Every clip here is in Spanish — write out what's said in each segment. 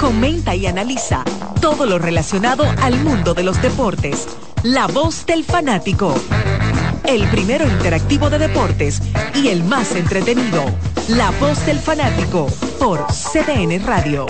comenta y analiza todo lo relacionado al mundo de los deportes. La voz del fanático. El primero interactivo de deportes y el más entretenido. La voz del fanático por CDN Radio.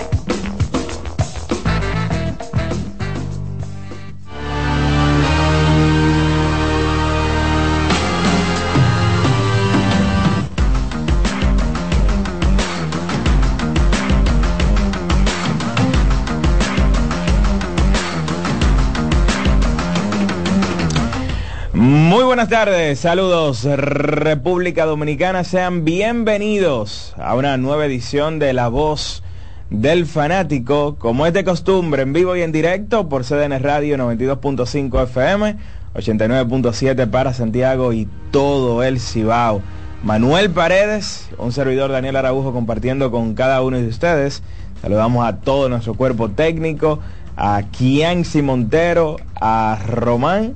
Muy buenas tardes, saludos República Dominicana, sean bienvenidos a una nueva edición de La Voz del Fanático, como es de costumbre, en vivo y en directo por CDN Radio 92.5 FM, 89.7 para Santiago y todo el Cibao. Manuel Paredes, un servidor Daniel Araújo compartiendo con cada uno de ustedes. Saludamos a todo nuestro cuerpo técnico, a Kianci Montero, a Román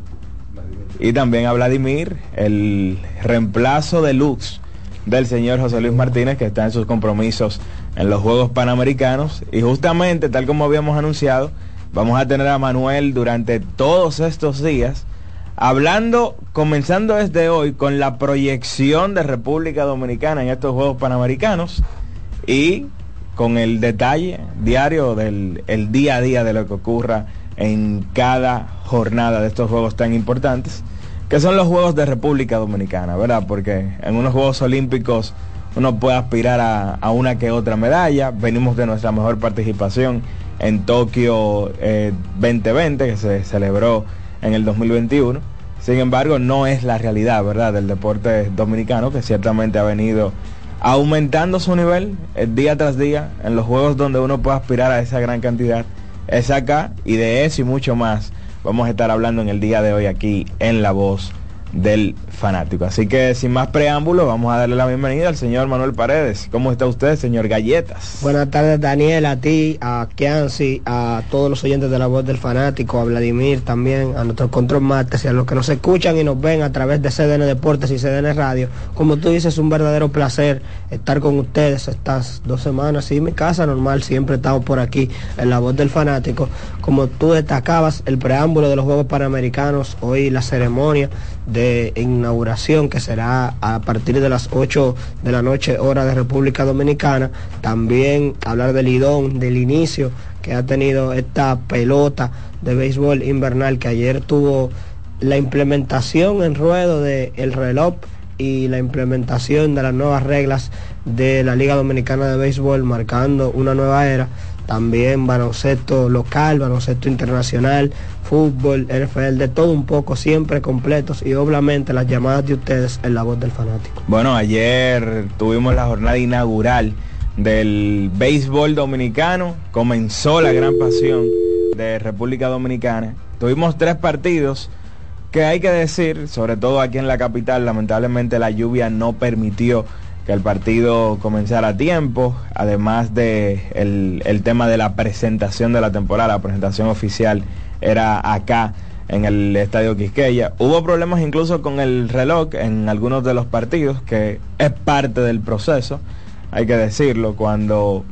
y también a Vladimir, el reemplazo de Lux del señor José Luis Martínez, que está en sus compromisos en los Juegos Panamericanos. Y justamente, tal como habíamos anunciado, vamos a tener a Manuel durante todos estos días, hablando, comenzando desde hoy, con la proyección de República Dominicana en estos Juegos Panamericanos y con el detalle diario del el día a día de lo que ocurra en cada jornada de estos juegos tan importantes que son los Juegos de República Dominicana, ¿verdad? Porque en unos Juegos Olímpicos uno puede aspirar a, una que otra medalla. Venimos de nuestra mejor participación en Tokio 2020, eh, que se celebró en el 2021. Sin embargo, no es la realidad, ¿verdad?, del deporte dominicano, que ciertamente ha venido aumentando su nivel eh, día tras día en los juegos donde uno puede aspirar a esa gran cantidad. Es acá y de eso y mucho más vamos a estar hablando en el día de hoy aquí en La Voz del fanático. Así que sin más preámbulos, vamos a darle la bienvenida al señor Manuel Paredes. ¿Cómo está usted, señor Galletas? Buenas tardes, Daniel, a ti, a Kianci, a todos los oyentes de la voz del fanático, a Vladimir también, a nuestros control martes y a los que nos escuchan y nos ven a través de CDN Deportes y CDN Radio. Como tú dices, es un verdadero placer estar con ustedes estas dos semanas. Sí, mi casa normal, siempre estamos por aquí en la voz del fanático. Como tú destacabas, el preámbulo de los Juegos Panamericanos, hoy la ceremonia de inauguración que será a partir de las 8 de la noche hora de República Dominicana. También hablar del idón, del inicio que ha tenido esta pelota de béisbol invernal que ayer tuvo la implementación en ruedo del el reloj y la implementación de las nuevas reglas de la Liga Dominicana de Béisbol marcando una nueva era también baloncesto local, baloncesto internacional, fútbol, NFL, de todo un poco, siempre completos y obviamente las llamadas de ustedes en la voz del fanático. Bueno, ayer tuvimos la jornada inaugural del béisbol dominicano, comenzó la gran pasión de República Dominicana. Tuvimos tres partidos que hay que decir, sobre todo aquí en la capital, lamentablemente la lluvia no permitió que el partido comenzara a tiempo, además de el, tema de la presentación de la temporada, la presentación oficial era acá en el Estadio Quisqueya. Hubo problemas incluso con el reloj en algunos de los partidos, que es parte del proceso, hay que decirlo, cuando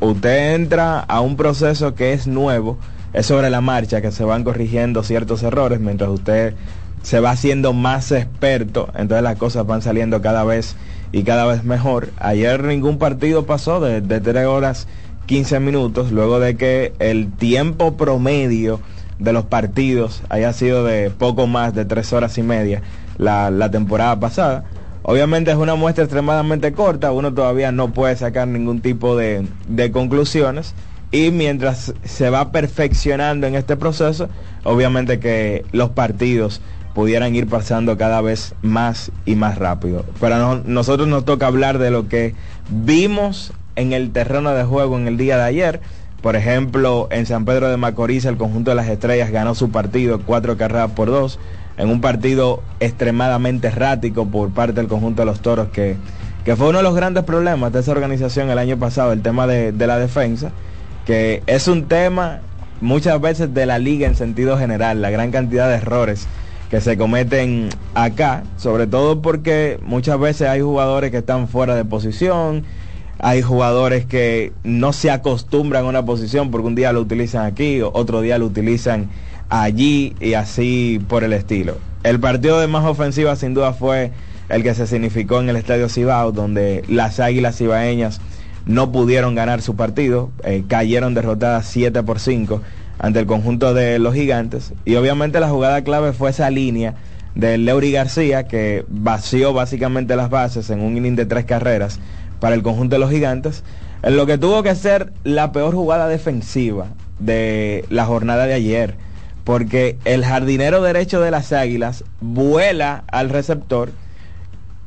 usted entra a un proceso que es nuevo, es sobre la marcha que se van corrigiendo ciertos errores mientras usted se va haciendo más experto, entonces las cosas van saliendo cada vez y cada vez mejor. Ayer ningún partido pasó de, de 3 horas 15 minutos, luego de que el tiempo promedio de los partidos haya sido de poco más de 3 horas y media la, temporada pasada. Obviamente es una muestra extremadamente corta, uno todavía no puede sacar ningún tipo de, de conclusiones y mientras se va perfeccionando en este proceso, obviamente que los partidos pudieran ir pasando cada vez más y más rápido. Pero nosotros nos toca hablar de lo que vimos en el terreno de juego en el día de ayer. Por ejemplo, en San Pedro de Macorís el conjunto de las estrellas ganó su partido cuatro carreras por dos, en un partido extremadamente errático por parte del conjunto de los toros, que, que fue uno de los grandes problemas de esa organización el año pasado, el tema de, de la defensa, que es un tema muchas veces de la liga en sentido general, la gran cantidad de errores que se cometen acá, sobre todo porque muchas veces hay jugadores que están fuera de posición, hay jugadores que no se acostumbran a una posición porque un día lo utilizan aquí, otro día lo utilizan allí y así por el estilo. El partido de más ofensiva sin duda fue el que se significó en el Estadio Cibao, donde las Águilas Cibaeñas no pudieron ganar su partido, eh, cayeron derrotadas 7 por 5 ante el conjunto de los gigantes y obviamente la jugada clave fue esa línea de Leury García que vació básicamente las bases en un inning de tres carreras para el conjunto de los gigantes, en lo que tuvo que ser la peor jugada defensiva de la jornada de ayer, porque el jardinero derecho de las Águilas vuela al receptor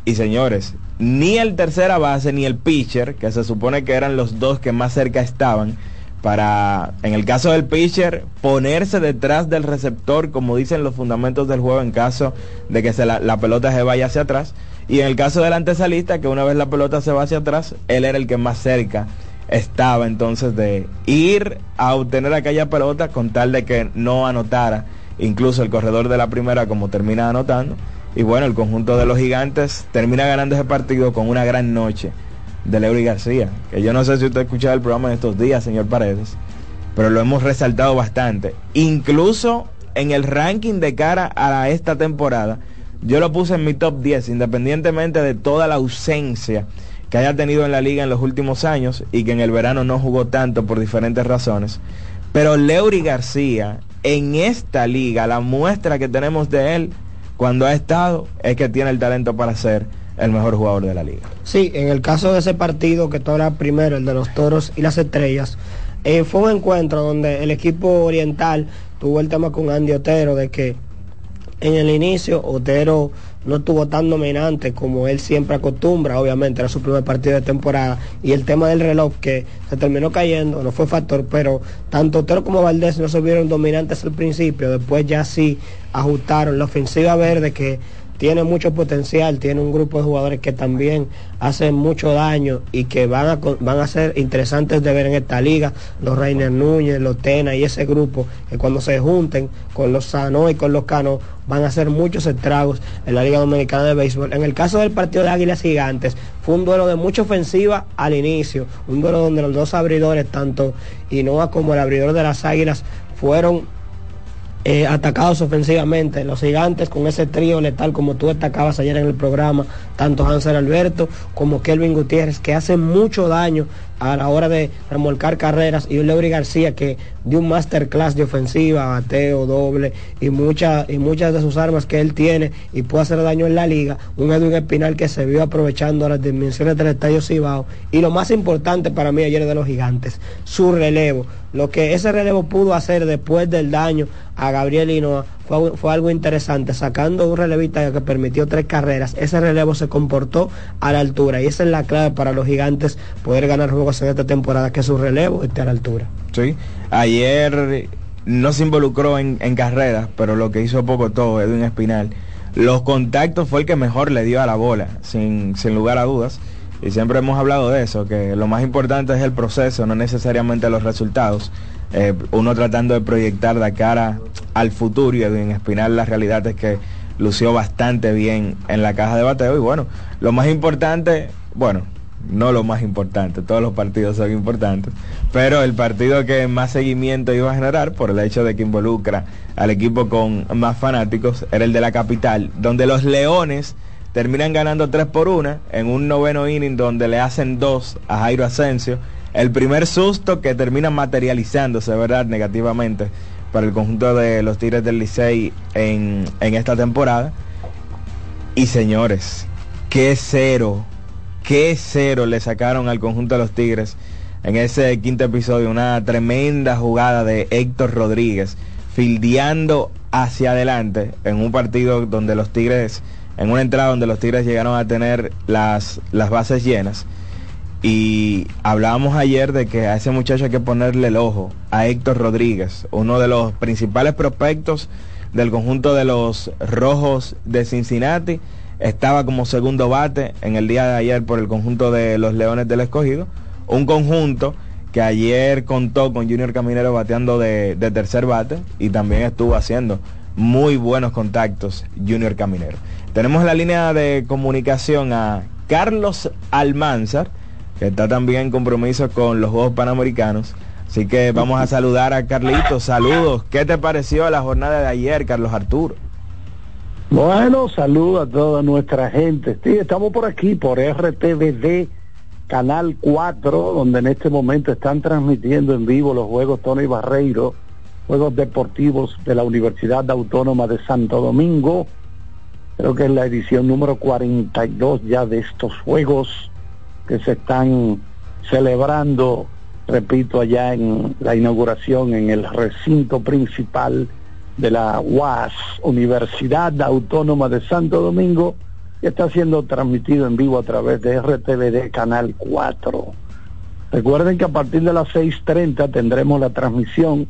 y señores, ni el tercera base ni el pitcher, que se supone que eran los dos que más cerca estaban, para, en el caso del pitcher, ponerse detrás del receptor, como dicen los fundamentos del juego, en caso de que se la, la, pelota se vaya hacia atrás. Y en el caso del antesalista, que una vez la pelota se va hacia atrás, él era el que más cerca estaba entonces de ir a obtener aquella pelota con tal de que no anotara incluso el corredor de la primera como termina anotando y bueno, el conjunto de los gigantes termina ganando ese partido con una gran noche de Leury García. Que yo no sé si usted ha escuchado el programa en estos días, señor Paredes, pero lo hemos resaltado bastante. Incluso en el ranking de cara a esta temporada, yo lo puse en mi top 10, independientemente de toda la ausencia que haya tenido en la liga en los últimos años y que en el verano no jugó tanto por diferentes razones. Pero Leury García, en esta liga, la muestra que tenemos de él cuando ha estado es que tiene el talento para ser el mejor jugador de la liga. Sí, en el caso de ese partido que era primero, el de los toros y las estrellas, eh, fue un encuentro donde el equipo oriental tuvo el tema con Andy Otero de que en el inicio Otero no estuvo tan dominante como él siempre acostumbra, obviamente era su primer partido de temporada y el tema del reloj que se terminó cayendo no fue factor, pero tanto Otero como Valdés no se vieron dominantes al principio, después ya sí ajustaron la ofensiva verde que tiene mucho potencial, tiene un grupo de jugadores que también hacen mucho daño y que van a, van a ser interesantes de ver en esta liga, los Reiner Núñez, los Tena y ese grupo, que cuando se junten con los Sano y con los Cano van a hacer muchos estragos en la Liga Dominicana de Béisbol. En el caso del partido de Águilas Gigantes, fue un duelo de mucha ofensiva al inicio, un duelo donde los dos abridores, tanto Inoa como el abridor de las Águilas, fueron eh, atacados ofensivamente. Los gigantes con ese trío letal, como tú destacabas ayer en el programa, tanto Hansel Alberto como Kelvin Gutiérrez, que hacen mucho daño a la hora de remolcar carreras y un Leury García que dio un masterclass de ofensiva, bateo, doble y, muchas y muchas de sus armas que él tiene y puede hacer daño en la liga. Un Edwin Espinal que se vio aprovechando las dimensiones del estadio Cibao. Y lo más importante para mí ayer de los gigantes, su relevo. Lo que ese relevo pudo hacer después del daño a Gabriel Hinoa fue, algo interesante, sacando un relevista que permitió tres carreras, ese relevo se comportó a la altura y esa es la clave para los gigantes poder ganar juegos en esta temporada, que su relevo esté a la altura. Sí, ayer no se involucró en, carreras, pero lo que hizo poco todo, Edwin Espinal, los contactos fue el que mejor le dio a la bola, sin, sin lugar a dudas. Y siempre hemos hablado de eso, que lo más importante es el proceso, no necesariamente los resultados. Eh, uno tratando de proyectar de cara al futuro y en Espinal la realidad es que lució bastante bien en la caja de bateo. Y bueno, lo más importante, bueno, no lo más importante, todos los partidos son importantes, pero el partido que más seguimiento iba a generar por el hecho de que involucra al equipo con más fanáticos era el de la capital, donde los Leones terminan ganando 3 por 1 en un noveno inning donde le hacen 2 a Jairo Asensio el primer susto que termina materializándose, ¿verdad? Negativamente para el conjunto de los Tigres del Licey en, en esta temporada. Y señores, qué cero, qué cero le sacaron al conjunto de los Tigres en ese quinto episodio. Una tremenda jugada de Héctor Rodríguez, fildeando hacia adelante en un partido donde los Tigres, en una entrada donde los Tigres llegaron a tener las, las bases llenas y hablábamos ayer de que a ese muchacho hay que ponerle el ojo, a Héctor Rodríguez, uno de los principales prospectos del conjunto de los Rojos de Cincinnati. Estaba como segundo bate en el día de ayer por el conjunto de los Leones del Escogido. Un conjunto que ayer contó con Junior Caminero bateando de, tercer bate y también estuvo haciendo muy buenos contactos Junior Caminero. Tenemos la línea de comunicación a Carlos Almanzar que está también en compromiso con los Juegos Panamericanos. Así que vamos a saludar a Carlitos. Saludos. ¿Qué te pareció la jornada de ayer, Carlos Arturo? Bueno, saludos a toda nuestra gente. Sí, estamos por aquí, por RTVD, Canal 4, donde en este momento están transmitiendo en vivo los Juegos Tony Barreiro, Juegos Deportivos de la Universidad Autónoma de Santo Domingo. Creo que es la edición número 42 ya de estos Juegos que se están celebrando repito, allá en la inauguración en el recinto principal de la UAS, Universidad Autónoma de Santo Domingo, que está siendo transmitido en vivo a través de RTVD Canal 4. Recuerden que a partir de las 6.30 tendremos la transmisión,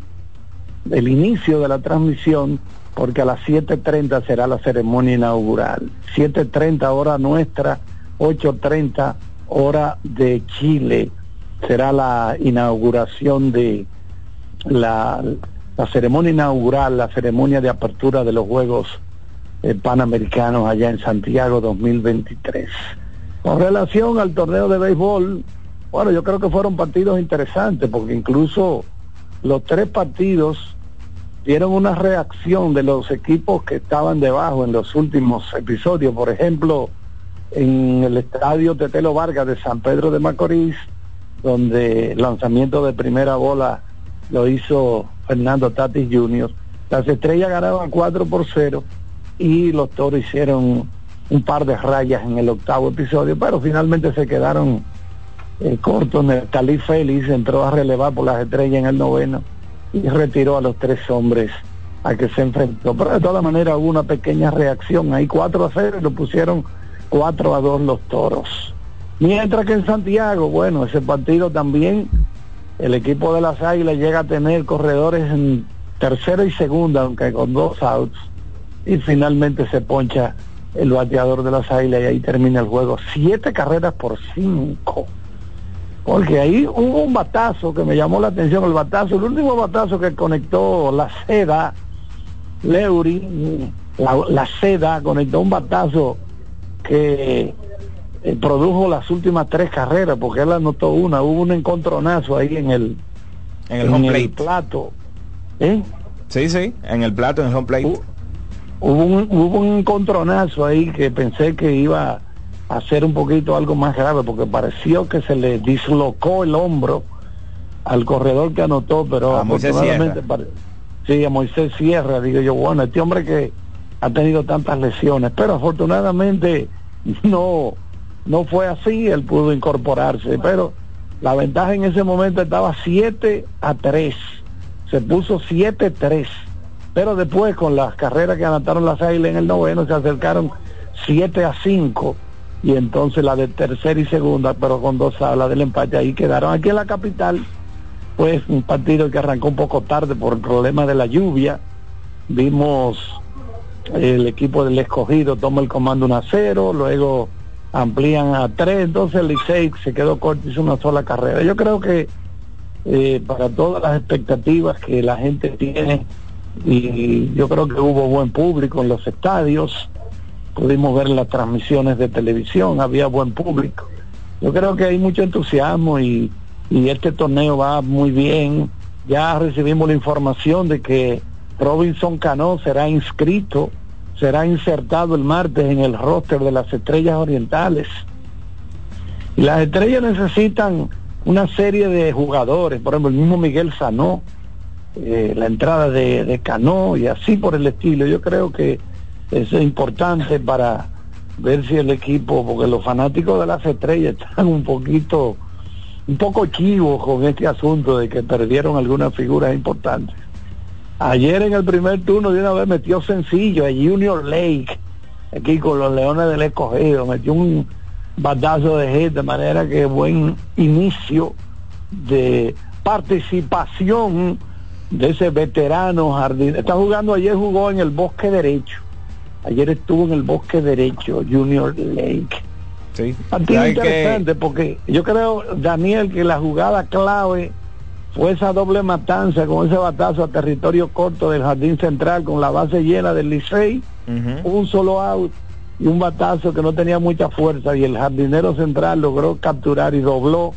el inicio de la transmisión, porque a las 7.30 será la ceremonia inaugural. 7.30 hora nuestra, 8.30 hora de Chile será la inauguración de la, ceremonia inaugural, la ceremonia de apertura de los Juegos eh, Panamericanos allá en Santiago 2023. Con relación al torneo de béisbol, bueno, yo creo que fueron partidos interesantes porque incluso los tres partidos dieron una reacción de los equipos que estaban debajo en los últimos episodios. Por ejemplo, en el estadio Tetelo Vargas de San Pedro de Macorís, donde el lanzamiento de primera bola lo hizo Fernando Tatis Jr. Las estrellas ganaban 4 por 0 y los toros hicieron un par de rayas en el octavo episodio, pero finalmente se quedaron eh, cortos. Cali Félix entró a relevar por las estrellas en el noveno y retiró a los tres hombres a que se enfrentó. Pero de todas maneras hubo una pequeña reacción. Ahí 4 a 0 y lo pusieron 4 a 2 los toros. Mientras que en Santiago, bueno, ese partido también, el equipo de las Águilas llega a tener corredores en tercera y segunda, aunque con dos outs, y finalmente se poncha el bateador de las Águilas y ahí termina el juego. Siete carreras por cinco. Porque ahí hubo un batazo que me llamó la atención, el batazo, el último batazo que conectó la seda, Leury, la, la seda conectó un batazo que eh, produjo las últimas tres carreras, porque él anotó una, hubo un encontronazo ahí en el, en el home plate. plato. ¿Eh? Sí, sí, en el plato, en el home plate. Hubo, un, hubo un encontronazo ahí que pensé que iba a ser un poquito algo más grave, porque pareció que se le dislocó el hombro al corredor que anotó, pero a Moisés sí, a Moisés Sierra, digo yo, bueno, este hombre que ha tenido tantas lesiones, pero afortunadamente no no fue así, él pudo incorporarse, pero la ventaja en ese momento estaba 7 a 3, se puso 7-3, pero después con las carreras que anotaron las águilas en el noveno se acercaron 7 a 5 y entonces la de tercera y segunda, pero con dos salas del empate ahí quedaron. Aquí en la capital, pues un partido que arrancó un poco tarde por el problema de la lluvia, vimos el equipo del escogido toma el comando 1 a 0, luego amplían a tres, entonces el Licey se quedó corto, hizo una sola carrera. Yo creo que eh, para todas las expectativas que la gente tiene, y yo creo que hubo buen público en los estadios, pudimos ver las transmisiones de televisión, había buen público. Yo creo que hay mucho entusiasmo y, y este torneo va muy bien. Ya recibimos la información de que Robinson Cano será inscrito será insertado el martes en el roster de las estrellas orientales. Y las estrellas necesitan una serie de jugadores, por ejemplo, el mismo Miguel Sanó, eh, la entrada de, de Cano y así por el estilo. Yo creo que es importante para ver si el equipo, porque los fanáticos de las estrellas están un poquito, un poco chivos con este asunto de que perdieron algunas figuras importantes. Ayer en el primer turno de una vez metió sencillo a Junior Lake, aquí con los Leones del Escogido, metió un batazo de hit, de manera que buen inicio de participación de ese veterano jardín. Está jugando ayer, jugó en el bosque derecho. Ayer estuvo en el bosque derecho, Junior Lake. Sí. interesante porque yo creo, Daniel, que la jugada clave fue esa doble matanza con ese batazo a territorio corto del jardín central con la base llena del Licey, un solo out y un batazo que no tenía mucha fuerza y el jardinero central logró capturar y dobló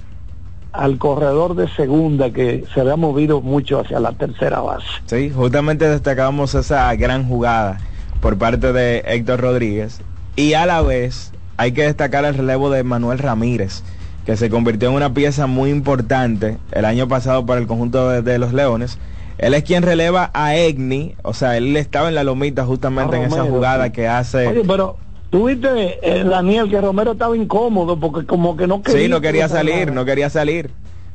al corredor de segunda que se había movido mucho hacia la tercera base. Sí, justamente destacamos esa gran jugada por parte de Héctor Rodríguez y a la vez hay que destacar el relevo de Manuel Ramírez que se convirtió en una pieza muy importante el año pasado para el conjunto de, los Leones. Él es quien releva a Egni, o sea, él estaba en la lomita justamente en esa jugada que hace... Oye, pero tuviste, eh, Daniel, que Romero estaba incómodo porque como que no quería... Sí, no quería salir, no quería salir.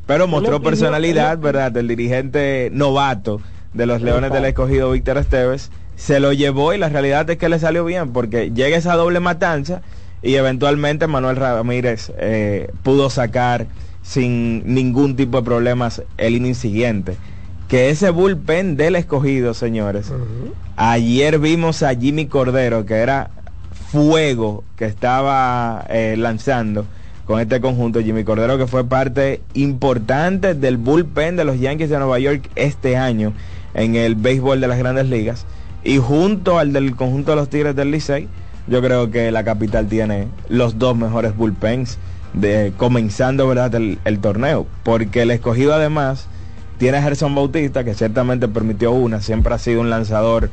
Pero mostró personalidad, ¿verdad? Del dirigente novato de los Leones del Escogido, Víctor Esteves. Se lo llevó y la realidad es que le salió bien porque llega esa doble matanza y eventualmente Manuel Ramírez eh, pudo sacar sin ningún tipo de problemas el inning siguiente. Que ese bullpen del escogido, señores. Ayer vimos a Jimmy Cordero, que era fuego que estaba eh, lanzando con este conjunto. Jimmy Cordero, que fue parte importante del bullpen de los Yankees de Nueva York este año en el béisbol de las grandes ligas. Y junto al del conjunto de los Tigres del Licey yo creo que la capital tiene los dos mejores bullpens de comenzando verdad el, torneo. Porque el escogido además tiene a Gerson Bautista que ciertamente permitió una siempre ha sido un lanzador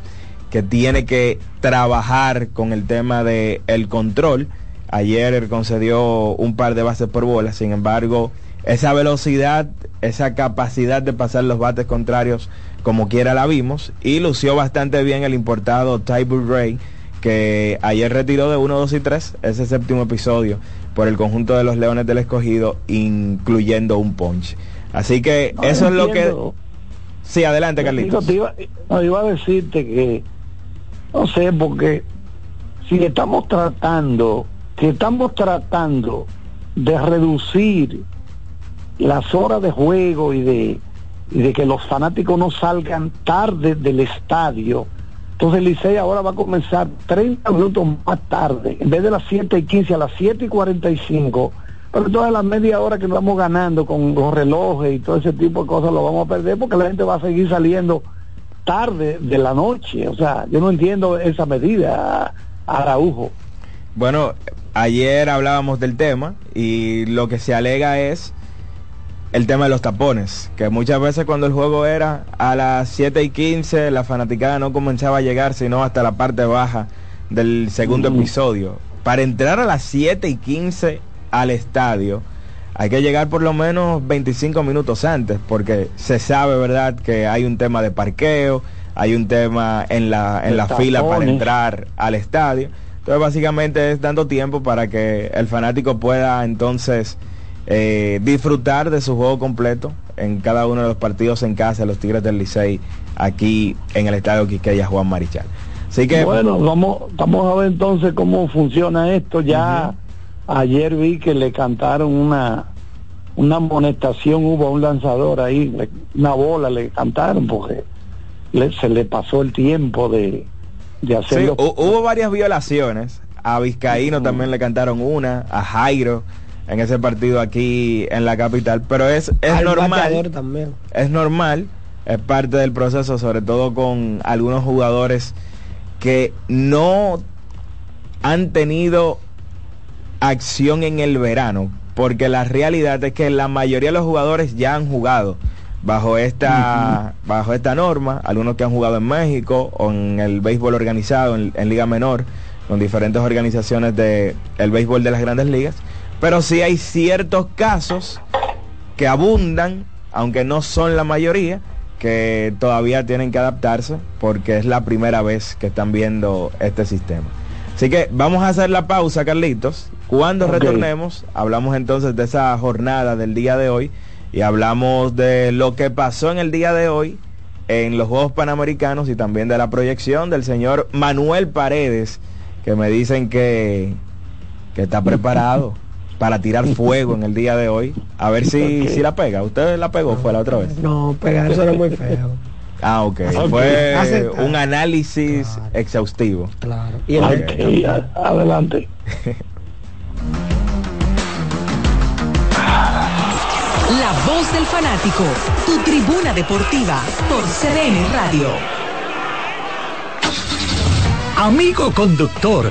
que tiene que trabajar con el tema de control. Ayer concedió un par de bases por bola sin embargo esa velocidad esa capacidad de pasar los bates contrarios como quiera la vimos y lució bastante bien el importado Tyler Ray que ayer retiró de 1, 2 y 3 ese séptimo episodio por el conjunto de los Leones del Escogido, incluyendo un punch. Así que eso es lo que... Sí, adelante, Carlitos. iba, iba a decirte que, no sé, porque si estamos tratando, si estamos tratando de reducir las horas de juego y de, y de que los fanáticos no salgan tarde del estadio, entonces Licey ahora va a comenzar 30 minutos más tarde, en vez de las 7 y 15 a las 7 y 45. Pero toda la media hora que vamos ganando con los relojes y todo ese tipo de cosas lo vamos a perder porque la gente va a seguir saliendo tarde de la noche. O sea, yo no entiendo esa medida, Araujo. Bueno, ayer hablábamos del tema y lo que se alega es el tema de los tapones, que muchas veces cuando el juego era a las 7 y 15, la fanaticada no comenzaba a llegar, sino hasta la parte baja del segundo episodio. Para entrar a las 7 y 15 al estadio, hay que llegar por lo menos 25 minutos antes, porque se sabe, ¿verdad?, que hay un tema de parqueo, hay un tema en la, en la fila para entrar al estadio. Entonces, básicamente es dando tiempo para que el fanático pueda entonces eh, disfrutar de su juego completo en cada uno de los partidos en casa de los Tigres del Licey aquí en el Estadio Quiqueya Juan Marichal. Así que bueno, vamos, vamos a ver entonces cómo funciona esto. Ya ayer vi que le cantaron una una amonestación, hubo un lanzador ahí, una bola le cantaron porque se le pasó el tiempo de, de hacerlo. hubo varias violaciones. A Vizcaíno también le cantaron una, a Jairo en ese partido aquí en la capital, pero es, es normal. También. Es normal, es parte del proceso, sobre todo con algunos jugadores que no han tenido acción en el verano, porque la realidad es que la mayoría de los jugadores ya han jugado bajo esta bajo esta norma, algunos que han jugado en México o en el béisbol organizado en, en liga menor con diferentes organizaciones de el béisbol de las grandes ligas pero sí hay ciertos casos que abundan, aunque no son la mayoría, que todavía tienen que adaptarse porque es la primera vez que están viendo este sistema. Así que vamos a hacer la pausa, Carlitos. Cuando retornemos, hablamos entonces de esa jornada del día de hoy y hablamos de lo que pasó en el día de hoy en los Juegos Panamericanos y también de la proyección del señor Manuel Paredes, que me dicen que, que está preparado para tirar fuego en el día de hoy. A ver si, si la pega. ¿Usted la pegó? ¿Fue la otra vez? No, pegar eso era muy feo. Ah, ok. Fue un análisis exhaustivo. Claro. Y adelante. La voz del fanático, tu tribuna deportiva por CDN Radio. Amigo conductor,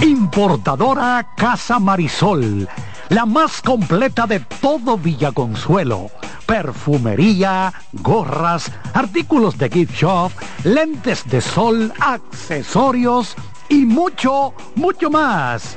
Importadora Casa Marisol, la más completa de todo Villaconsuelo. Perfumería, gorras, artículos de gift shop, lentes de sol, accesorios y mucho, mucho más.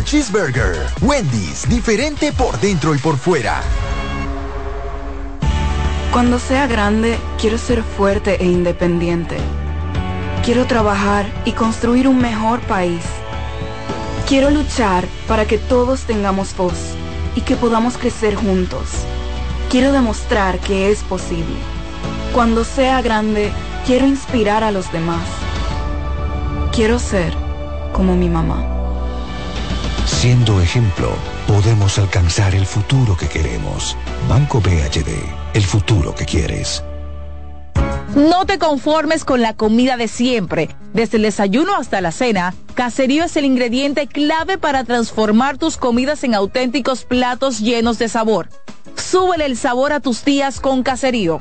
Cheeseburger. Wendy's, diferente por dentro y por fuera. Cuando sea grande, quiero ser fuerte e independiente. Quiero trabajar y construir un mejor país. Quiero luchar para que todos tengamos voz y que podamos crecer juntos. Quiero demostrar que es posible. Cuando sea grande, quiero inspirar a los demás. Quiero ser como mi mamá. Siendo ejemplo, podemos alcanzar el futuro que queremos. Banco BHD, el futuro que quieres. No te conformes con la comida de siempre. Desde el desayuno hasta la cena, Caserío es el ingrediente clave para transformar tus comidas en auténticos platos llenos de sabor. Súbele el sabor a tus días con Caserío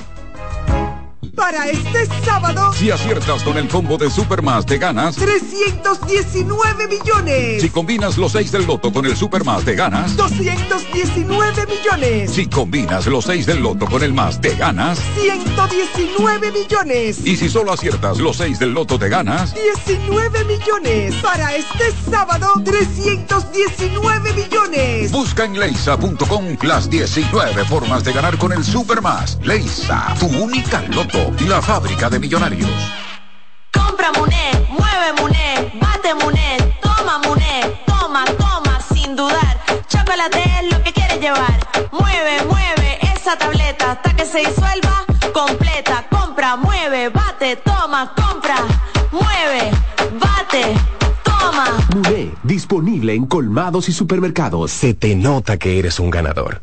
para este sábado. Si aciertas con el combo de Supermas, te ganas 319 millones. Si combinas los 6 del loto con el Supermas, te ganas 219 millones. Si combinas los 6 del loto con el más, te ganas 119 millones. Y si solo aciertas los 6 del loto, te ganas 19 millones. Para este sábado, 319 millones. Busca en leisa.com las 19 formas de ganar con el Supermas. Leisa, tu única loto la fábrica de millonarios. Compra Muné, mueve Muné, bate Muné, toma Muné, toma, toma, sin dudar. Chocolate es lo que quieres llevar. Mueve, mueve esa tableta hasta que se disuelva completa. Compra, mueve, bate, toma, compra, mueve, bate. Toma. Muné, disponible en colmados y supermercados. Se te nota que eres un ganador.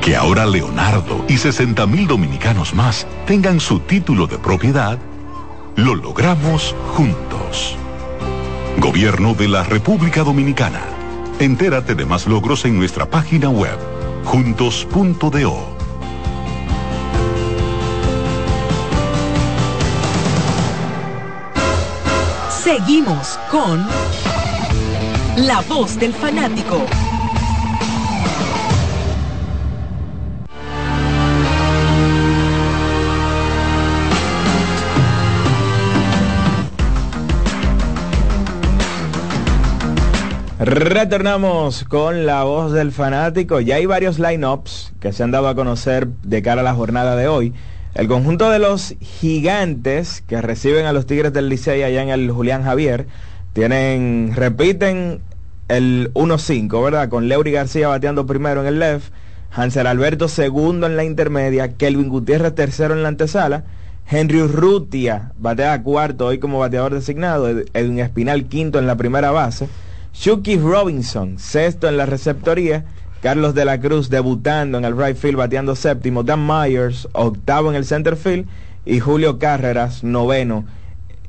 Que ahora Leonardo y 60 mil dominicanos más tengan su título de propiedad, lo logramos juntos. Gobierno de la República Dominicana. Entérate de más logros en nuestra página web, juntos.do. Seguimos con La Voz del Fanático. Retornamos con la voz del fanático. Ya hay varios lineups que se han dado a conocer de cara a la jornada de hoy. El conjunto de los gigantes que reciben a los Tigres del Licey allá en el Julián Javier tienen, repiten el 1-5, ¿verdad? Con Leury García bateando primero en el left, Hansel Alberto segundo en la intermedia, Kelvin Gutiérrez tercero en la antesala, Henry Urrutia batea cuarto hoy como bateador designado, Edwin Espinal quinto en la primera base, Shuki Robinson sexto en la receptoría, Carlos de la Cruz debutando en el right field bateando séptimo, Dan Myers octavo en el center field y Julio Carreras noveno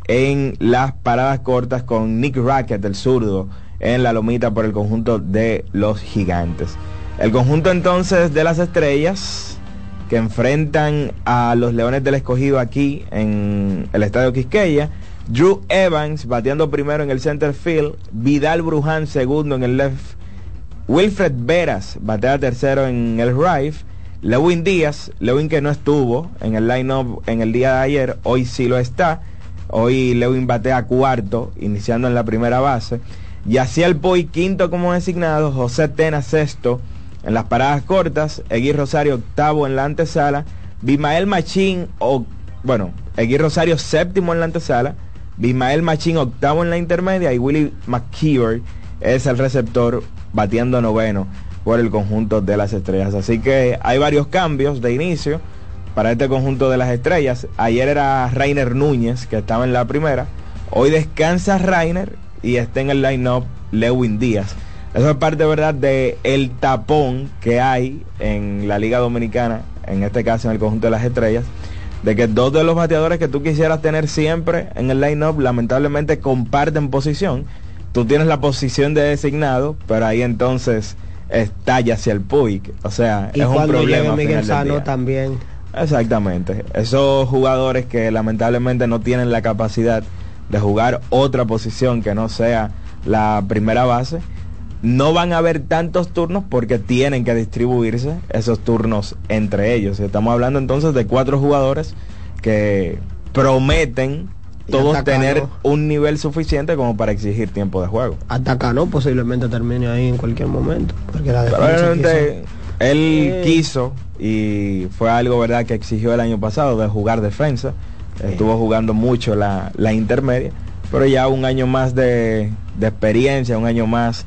en las paradas cortas con Nick Rackett, el zurdo, en la lomita por el conjunto de los gigantes. El conjunto entonces de las estrellas que enfrentan a los Leones del Escogido aquí en el Estadio Quisqueya. Drew Evans bateando primero en el center field, Vidal Bruján segundo en el left, Wilfred Veras batea tercero en el right, Lewin Díaz, Lewin que no estuvo en el line-up en el día de ayer, hoy sí lo está, hoy Lewin batea cuarto, iniciando en la primera base, el Poi quinto como designado, José Tena sexto en las paradas cortas, Egui Rosario octavo en la antesala, Bimael Machín, o, bueno, Egui Rosario séptimo en la antesala, Bimael Machín octavo en la intermedia y Willie McKeever es el receptor bateando noveno por el conjunto de las estrellas. Así que hay varios cambios de inicio para este conjunto de las estrellas. Ayer era Rainer Núñez que estaba en la primera. Hoy descansa Rainer y está en el line-up Lewin Díaz. Eso es parte, ¿verdad?, de el tapón que hay en la Liga Dominicana, en este caso en el conjunto de las estrellas, de que dos de los bateadores que tú quisieras tener siempre en el line-up lamentablemente comparten posición. Tú tienes la posición de designado, pero ahí entonces estalla hacia el Puig. O sea, es un problema. Miguel Sano también. Exactamente. Esos jugadores que lamentablemente no tienen la capacidad de jugar otra posición que no sea la primera base, no van a haber tantos turnos porque tienen que distribuirse esos turnos entre ellos. Estamos hablando entonces de cuatro jugadores que prometen todos tener un nivel suficiente como para exigir tiempo de juego. Hasta no posiblemente termine ahí en cualquier momento. Porque la él quiso y fue algo verdad que exigió el año pasado de jugar defensa. Estuvo jugando mucho la, la intermedia, pero ya un año más de, de experiencia, un año más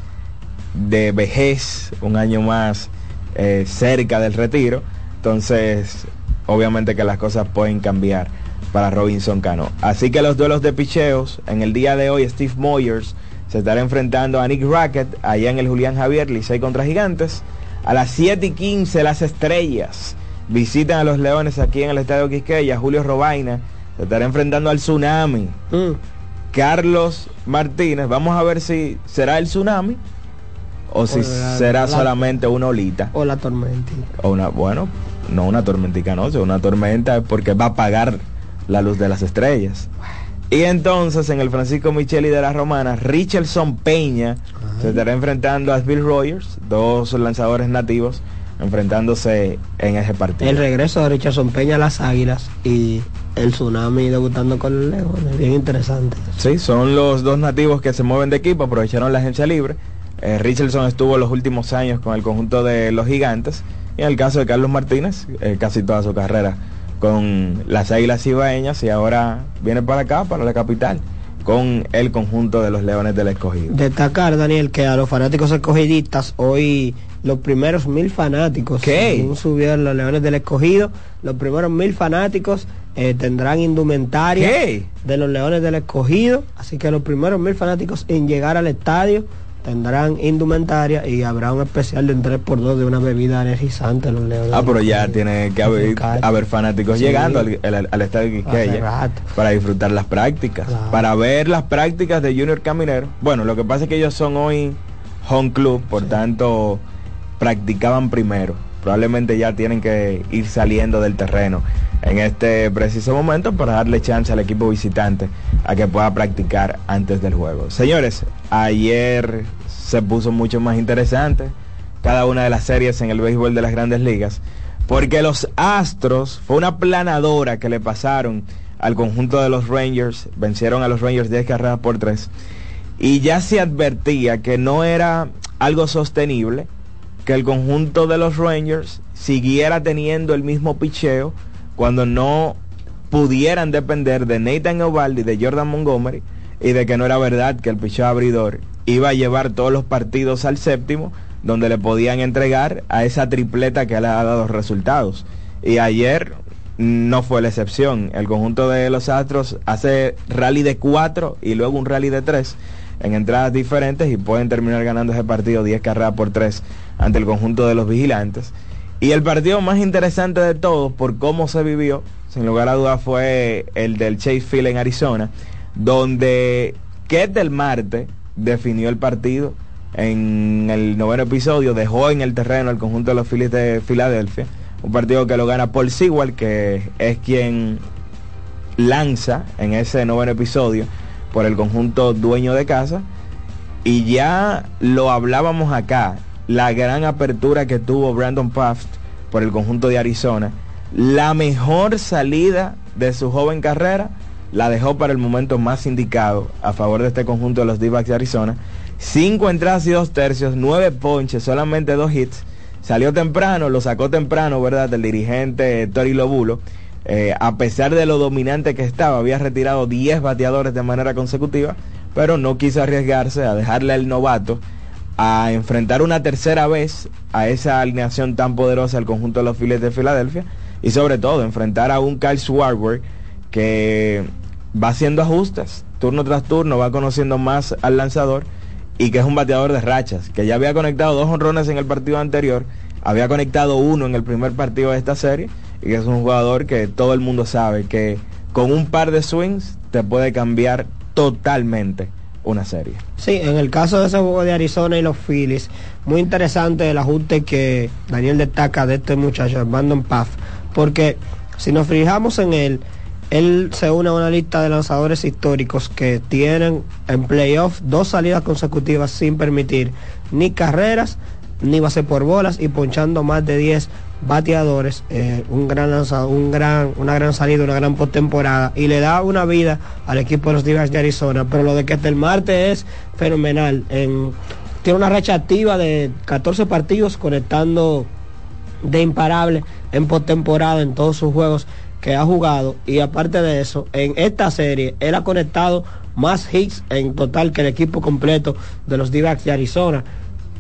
de vejez, un año más eh, cerca del retiro. Entonces, obviamente que las cosas pueden cambiar para Robinson Cano. Así que los duelos de picheos, en el día de hoy Steve Moyers se estará enfrentando a Nick Rackett allá en el Julián Javier, Licey contra Gigantes. A las 7 y 15 las estrellas visitan a los Leones aquí en el Estadio Quisqueya. Julio Robaina se estará enfrentando al Tsunami. Mm. Carlos Martínez, vamos a ver si será el Tsunami o si será solamente una olita. O la tormentica. O una, bueno, no una tormentica, no, una tormenta porque va a apagar la luz de las estrellas. Y entonces en el Francisco Micheli de la Romana, Richardson Peña se estará enfrentando a Bill Rogers, dos lanzadores nativos, enfrentándose en ese partido. El regreso de Richardson Peña a las Águilas y el Tsunami debutando con el León, bien interesante. Sí, son los dos nativos que se mueven de equipo, aprovecharon la agencia libre eh, Richardson estuvo los últimos años con el conjunto de los gigantes Y en el caso de Carlos Martínez, eh, casi toda su carrera con las Águilas Ibaeñas y ahora viene para acá, para la capital, con el conjunto de los Leones del Escogido. Destacar, Daniel, que a los fanáticos escogidistas hoy los primeros mil fanáticos, ¿Qué? según subieron los Leones del Escogido, los primeros mil fanáticos eh, tendrán indumentaria ¿Qué? de los Leones del Escogido, así que los primeros mil fanáticos en llegar al estadio tendrán indumentaria y habrá un especial de 3x2 de una bebida energizante los Leones. Ah, pero ya tiene que haber, haber fanáticos Sí. llegando al, al- al estadio Quisqueya para disfrutar las prácticas, Claro. para ver las prácticas de Junior Caminero. Bueno, lo que pasa es que ellos son hoy home club, por tanto practicaban primero. Probablemente ya tienen que ir saliendo del terreno en este preciso momento para darle chance al equipo visitante a que pueda practicar antes del juego. Señores, ayer se puso mucho más interesante cada una de las series en el béisbol de las grandes ligas, porque los Astros fue una planadora que le pasaron al conjunto de los Rangers, vencieron a los Rangers 10 carreras por 3, y ya se advertía que no era algo sostenible que el conjunto de los Rangers siguiera teniendo el mismo picheo cuando no pudieran depender de Nathan Ovaldi de Jordan Montgomery y de que no era verdad que el picheo abridor iba a llevar todos los partidos al séptimo donde le podían entregar a esa tripleta que le ha dado resultados. Y ayer no fue la excepción. El conjunto de los Astros hace rally de cuatro y luego un rally de tres en entradas diferentes y pueden terminar ganando ese partido 10 carreras por 3 ante el conjunto de los vigilantes. Y el partido más interesante de todos por cómo se vivió, sin lugar a dudas, fue el del Chase Field en Arizona, donde Ketel Marte definió el partido en el noveno episodio, dejó en el terreno el conjunto de los Phillies de Filadelfia, un partido que lo gana Paul Sewell, que es quien lanza en ese noveno episodio por el conjunto dueño de casa. Y ya lo hablábamos acá, la gran apertura que tuvo Brandon Paft por el conjunto de Arizona. La mejor salida de su joven carrera la dejó para el momento más indicado a favor de este conjunto de los D-backs de Arizona. Cinco entradas y dos tercios, nueve ponches, solamente dos hits. Salió temprano, lo sacó temprano, ¿verdad? El dirigente Tori Lobulo. Eh, a pesar de lo dominante que estaba, había retirado 10 bateadores de manera consecutiva, pero no quiso arriesgarse a dejarle al novato a enfrentar una tercera vez a esa alineación tan poderosa del conjunto de los Phillies de Filadelfia y sobre todo enfrentar a un Kyle Schwarber que va haciendo ajustes turno tras turno, va conociendo más al lanzador y que es un bateador de rachas, que ya había conectado dos honrones en el partido anterior, había conectado uno en el primer partido de esta serie y que es un jugador que todo el mundo sabe que con un par de swings te puede cambiar totalmente una serie. Sí, en el caso de ese juego de Arizona y los Phillies, muy interesante el ajuste que Daniel destaca de este muchacho, Brandon Paff, porque si nos fijamos en él, él se une a una lista de lanzadores históricos que tienen en playoff dos salidas consecutivas sin permitir ni carreras ni base por bolas y ponchando más de 10 bateadores, eh, un gran lanzador, un gran, una gran salida, una gran postemporada y le da una vida al equipo de los Divas de Arizona. Pero lo de que el Marte es fenomenal. En, tiene una racha activa de 14 partidos conectando de imparable en postemporada en todos sus juegos que ha jugado y aparte de eso en esta serie él ha conectado más hits en total que el equipo completo de los D-backs de Arizona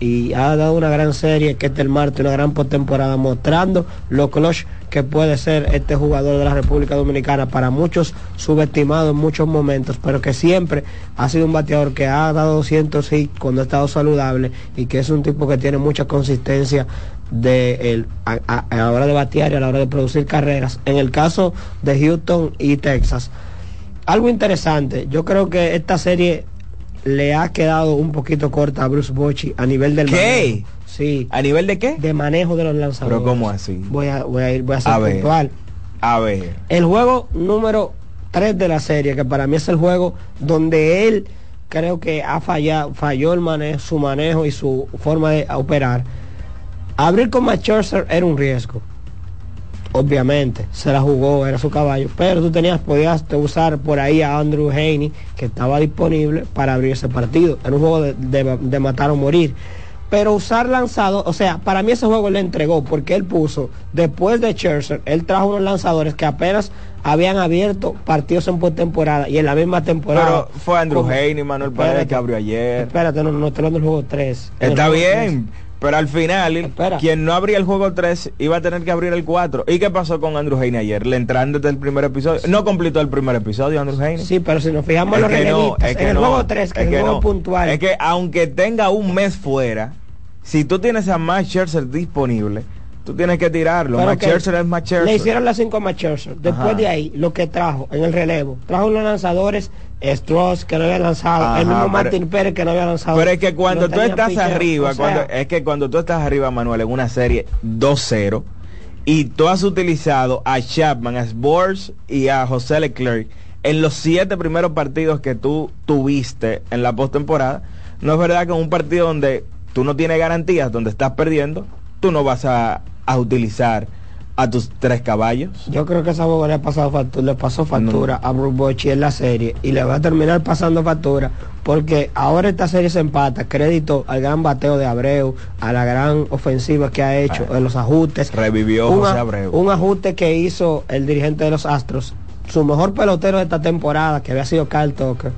y ha dado una gran serie que es del Marte, una gran postemporada mostrando lo clutch que puede ser este jugador de la República Dominicana para muchos subestimado en muchos momentos pero que siempre ha sido un bateador que ha dado 200 hits cuando ha estado saludable y que es un tipo que tiene mucha consistencia de el, a, a- a la hora de batear y a la hora de producir carreras. En el caso de Houston y Texas, algo interesante, yo creo que esta serie le ha quedado un poquito corta a Bruce Bochy a nivel del ¿Qué? manejo. Sí. ¿A nivel de qué? De manejo de los lanzadores. Pero ¿cómo así? Voy a, voy a ir, voy a ser A ver. puntual. A ver. El juego número 3 de la serie, que para mí es el juego donde él creo que ha fallado, falló el manejo, su manejo y su forma de operar. Abrir con Matt Scherzer era un riesgo. Obviamente, se la jugó, era su caballo, pero tú tenías, podías usar por ahí a Andrew Haney, que estaba disponible para abrir ese partido. Era un juego de, de- de matar o morir. pero usar lanzado, o sea, para mí ese juego le entregó porque él puso, después de Scherzer, él trajo unos lanzadores que apenas habían abierto partidos en postemporada y en la misma temporada. Pero fue Andrew Haney, Manuel Espérate. que abrió ayer. Espérate, no, no estoy hablando del juego 3. Está bien, pero al final, quien no abría el juego 3 iba a tener que abrir el 4. ¿Y qué pasó con Andrew Haney ayer? Le entraron desde el primer episodio. No completó el primer episodio, Andrew Haney. Sí, pero si nos fijamos en los que no, es en que el no, juego 3, que es, el juego no. puntual. Es que aunque tenga un mes fuera, si tú tienes a Max Scherzer disponible, tú tienes que tirarlo. Es. Le hicieron las 5 a Scherzer. Después Ajá. de ahí, lo que trajo en el relevo, trajo unos lanzadores, Strauss que no había lanzado, Ajá, el mismo pero- Martín Pérez que no había lanzado. Pero es que cuando tú estás arriba, O sea, cuando, es que cuando tú estás arriba, Manuel, en una serie 2-0, y tú has utilizado a Chapman, a Sports y a José Leclerc en los siete primeros partidos que tú tuviste en la postemporada, no es verdad que en un partido donde tú no tienes garantías, donde estás perdiendo, tú no vas a, a utilizar a tus tres caballos. Yo creo que esa juego le, ha pasado factura, le pasó factura a Bruce Bochy en la serie y le va a terminar pasando factura porque ahora esta serie se empata, crédito al gran bateo de Abreu, a la gran ofensiva que ha hecho, en los ajustes. Revivió José Abreu. un ajuste que hizo el dirigente de los Astros, su mejor pelotero de esta temporada, que había sido Carl Tucker,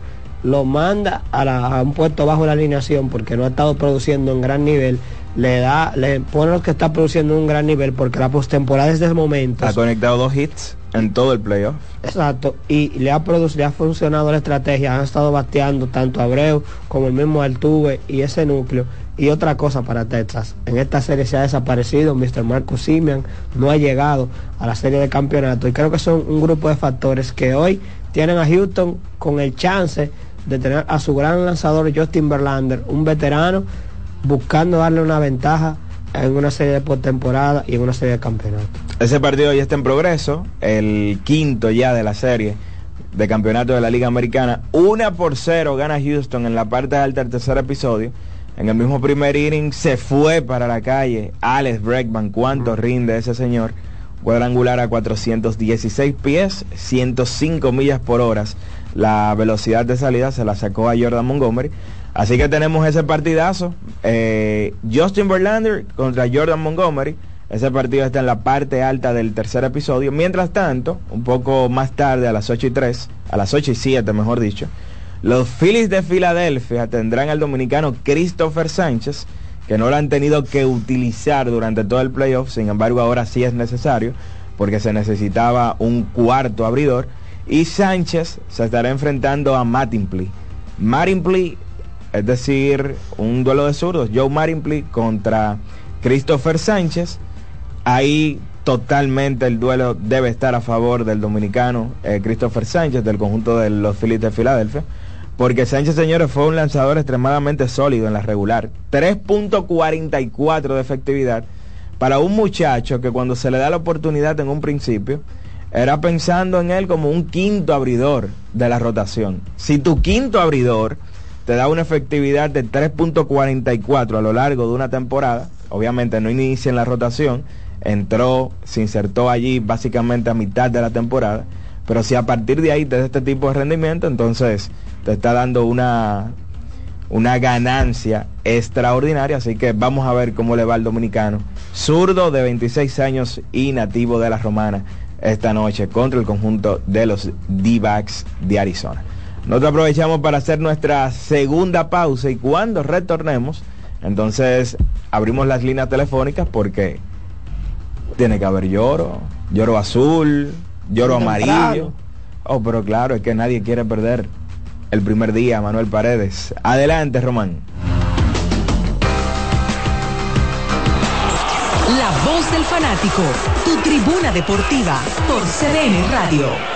lo manda a, la- a un puesto bajo la alineación porque no ha estado produciendo en gran nivel. Le da, le pone lo que está produciendo en un gran nivel porque la postemporada es de momento. Ha conectado dos hits en todo el playoff. Exacto, y le ha producido, le ha funcionado la estrategia, han estado bateando tanto Abreu como el mismo Altuve y ese núcleo. Y otra cosa para Texas, en esta serie se ha desaparecido Mr. Marcus Simeon, no ha llegado a la serie de campeonato y creo que son un grupo de factores que hoy tienen a Houston con el chance de tener a su gran lanzador Justin Verlander, un veterano, buscando darle una ventaja en una serie de postemporada y en una serie de campeonato. Ese partido ya está en progreso, el quinto ya de la serie de campeonato de la Liga Americana. Una por cero gana Houston en la parte alta del tercer episodio. En el mismo primer inning se fue para la calle Alex Bregman. ¿Cuánto rinde ese señor? Cuadrangular a 416 pies, 105 millas por hora. La velocidad de salida se la sacó a Jordan Montgomery. Así que tenemos ese partidazo. eh, Justin Verlander contra Jordan Montgomery. Ese partido está en la parte alta del tercer episodio. Mientras tanto, un poco más tarde, a las 8 y 3, a las 8 y 7, mejor dicho, los Phillies de Filadelfia tendrán al dominicano Christopher Sánchez, que no lo han tenido que utilizar durante todo el playoff. Sin embargo, ahora sí es necesario, porque se necesitaba un cuarto abridor. Y Sánchez se estará enfrentando a Mattingly. Mattingly es decir, un duelo de zurdos, Joe Marinpley contra Christopher Sánchez. Ahí totalmente el duelo debe estar a favor del dominicano eh, Christopher Sánchez del conjunto de los Phillies de Filadelfia. Porque Sánchez, señores, fue un lanzador extremadamente sólido en la regular. 3.44 de efectividad para un muchacho que cuando se le da la oportunidad en un principio, era pensando en él como un quinto abridor de la rotación. Si tu quinto abridor te da una efectividad de 3.44 a lo largo de una temporada, obviamente no inicia en la rotación, entró, se insertó allí básicamente a mitad de la temporada, pero si a partir de ahí te da este tipo de rendimiento, entonces te está dando una, una ganancia extraordinaria, así que vamos a ver cómo le va al dominicano, zurdo de 26 años y nativo de la Romana esta noche contra el conjunto de los D-backs de Arizona. Nosotros aprovechamos para hacer nuestra segunda pausa y cuando retornemos, entonces abrimos las líneas telefónicas porque tiene que haber lloro, lloro azul, lloro amarillo. Oh, pero claro, es que nadie quiere perder el primer día, Manuel Paredes. Adelante, Román. La voz del fanático, tu tribuna deportiva por CDN Radio.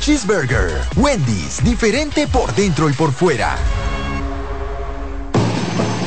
Cheeseburger. Wendy's, diferente por dentro y por fuera.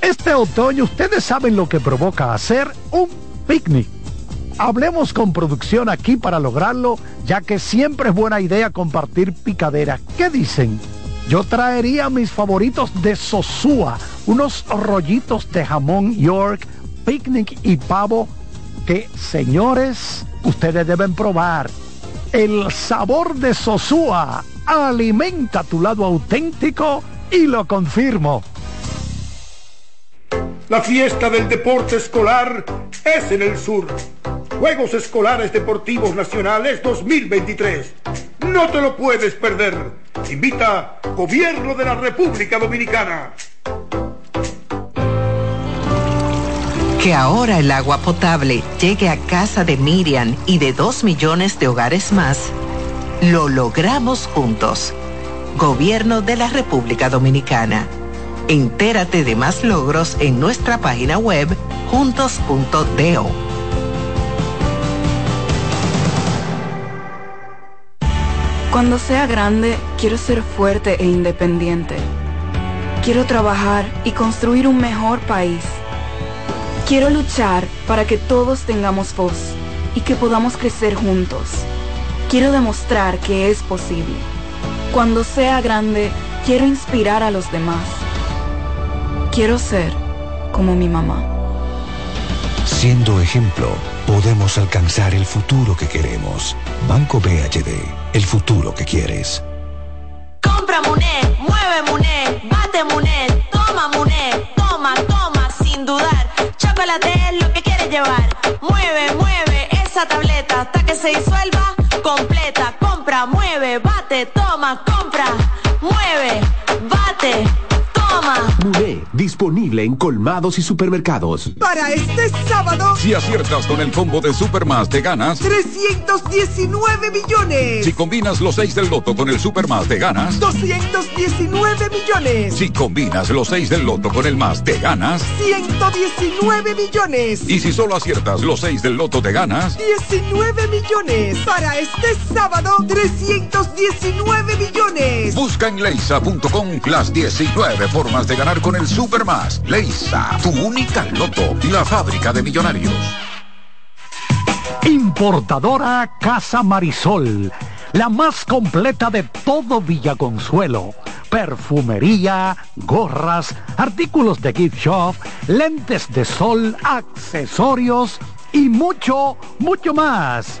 Este otoño ustedes saben lo que provoca hacer un picnic. Hablemos con producción aquí para lograrlo, ya que siempre es buena idea compartir picadera. ¿Qué dicen? Yo traería mis favoritos de Sosúa, unos rollitos de jamón York, picnic y pavo que, señores, ustedes deben probar. El sabor de Sosúa alimenta tu lado auténtico y lo confirmo. La fiesta del deporte escolar es en el sur. Juegos Escolares Deportivos Nacionales 2023. No te lo puedes perder. Invita Gobierno de la República Dominicana. Que ahora el agua potable llegue a casa de Miriam y de dos millones de hogares más, lo logramos juntos. Gobierno de la República Dominicana. Entérate de más logros en nuestra página web juntos.do. Cuando sea grande, quiero ser fuerte e independiente. Quiero trabajar y construir un mejor país. Quiero luchar para que todos tengamos voz y que podamos crecer juntos. Quiero demostrar que es posible. Cuando sea grande, quiero inspirar a los demás. Quiero ser como mi mamá. Siendo ejemplo, podemos alcanzar el futuro que queremos. Banco BHD, el futuro que quieres. Compra Muné, mueve Muné, bate Muné, toma Muné, toma, toma, sin dudar. Chocolate es lo que quieres llevar. Mueve, mueve esa tableta hasta que se disuelva completa. Compra, mueve, bate, toma, compra, disponible en colmados y supermercados. Para este sábado, Si aciertas con el combo de Supermas te ganas. 319 millones. Si combinas los 6 del loto con el Supermas te ganas. 219 millones. Si combinas los 6 del loto con el más te ganas. 119 millones. Y si solo aciertas los 6 del loto te ganas. 19 millones. Para este sábado, 319 millones. Busca en leisa.com las 19 formas de ganar con el Supermas. Leisa, tu única loto, la fábrica de millonarios. Importadora Casa Marisol, la más completa de todo Villaconsuelo. Perfumería, gorras, artículos de gift shop, lentes de sol, accesorios y mucho, mucho más.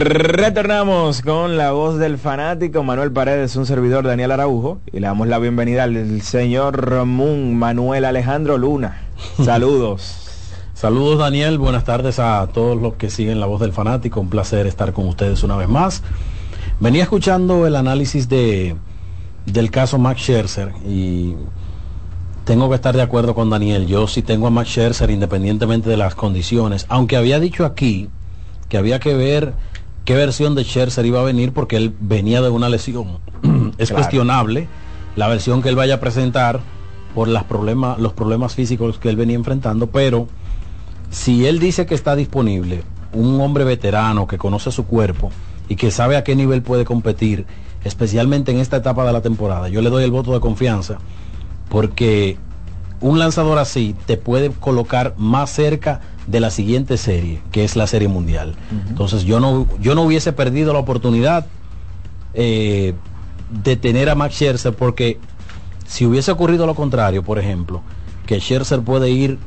Retornamos con la voz del fanático Manuel Paredes, un servidor Daniel Araujo, y le damos la bienvenida al señor Ramón Manuel Alejandro Luna. Saludos. Saludos Daniel, buenas tardes a todos los que siguen la voz del fanático, un placer estar con ustedes una vez más. Venía escuchando el análisis de, del caso Max Scherzer y tengo que estar de acuerdo con Daniel. Yo sí tengo a Max Scherzer independientemente de las condiciones, aunque había dicho aquí que había que ver qué versión de Scherzer iba a venir porque él venía de una lesión. es Claro. cuestionable la versión que él vaya a presentar por las problemas, los problemas físicos que él venía enfrentando, pero si él dice que está disponible, un hombre veterano que conoce su cuerpo y que sabe a qué nivel puede competir, especialmente en esta etapa de la temporada, yo le doy el voto de confianza porque un lanzador así te puede colocar más cerca de la siguiente serie, que es la serie mundial. Entonces yo no, yo no hubiese perdido la oportunidad eh, de tener a Max Scherzer porque si hubiese ocurrido lo contrario, por ejemplo, que Scherzer puede ir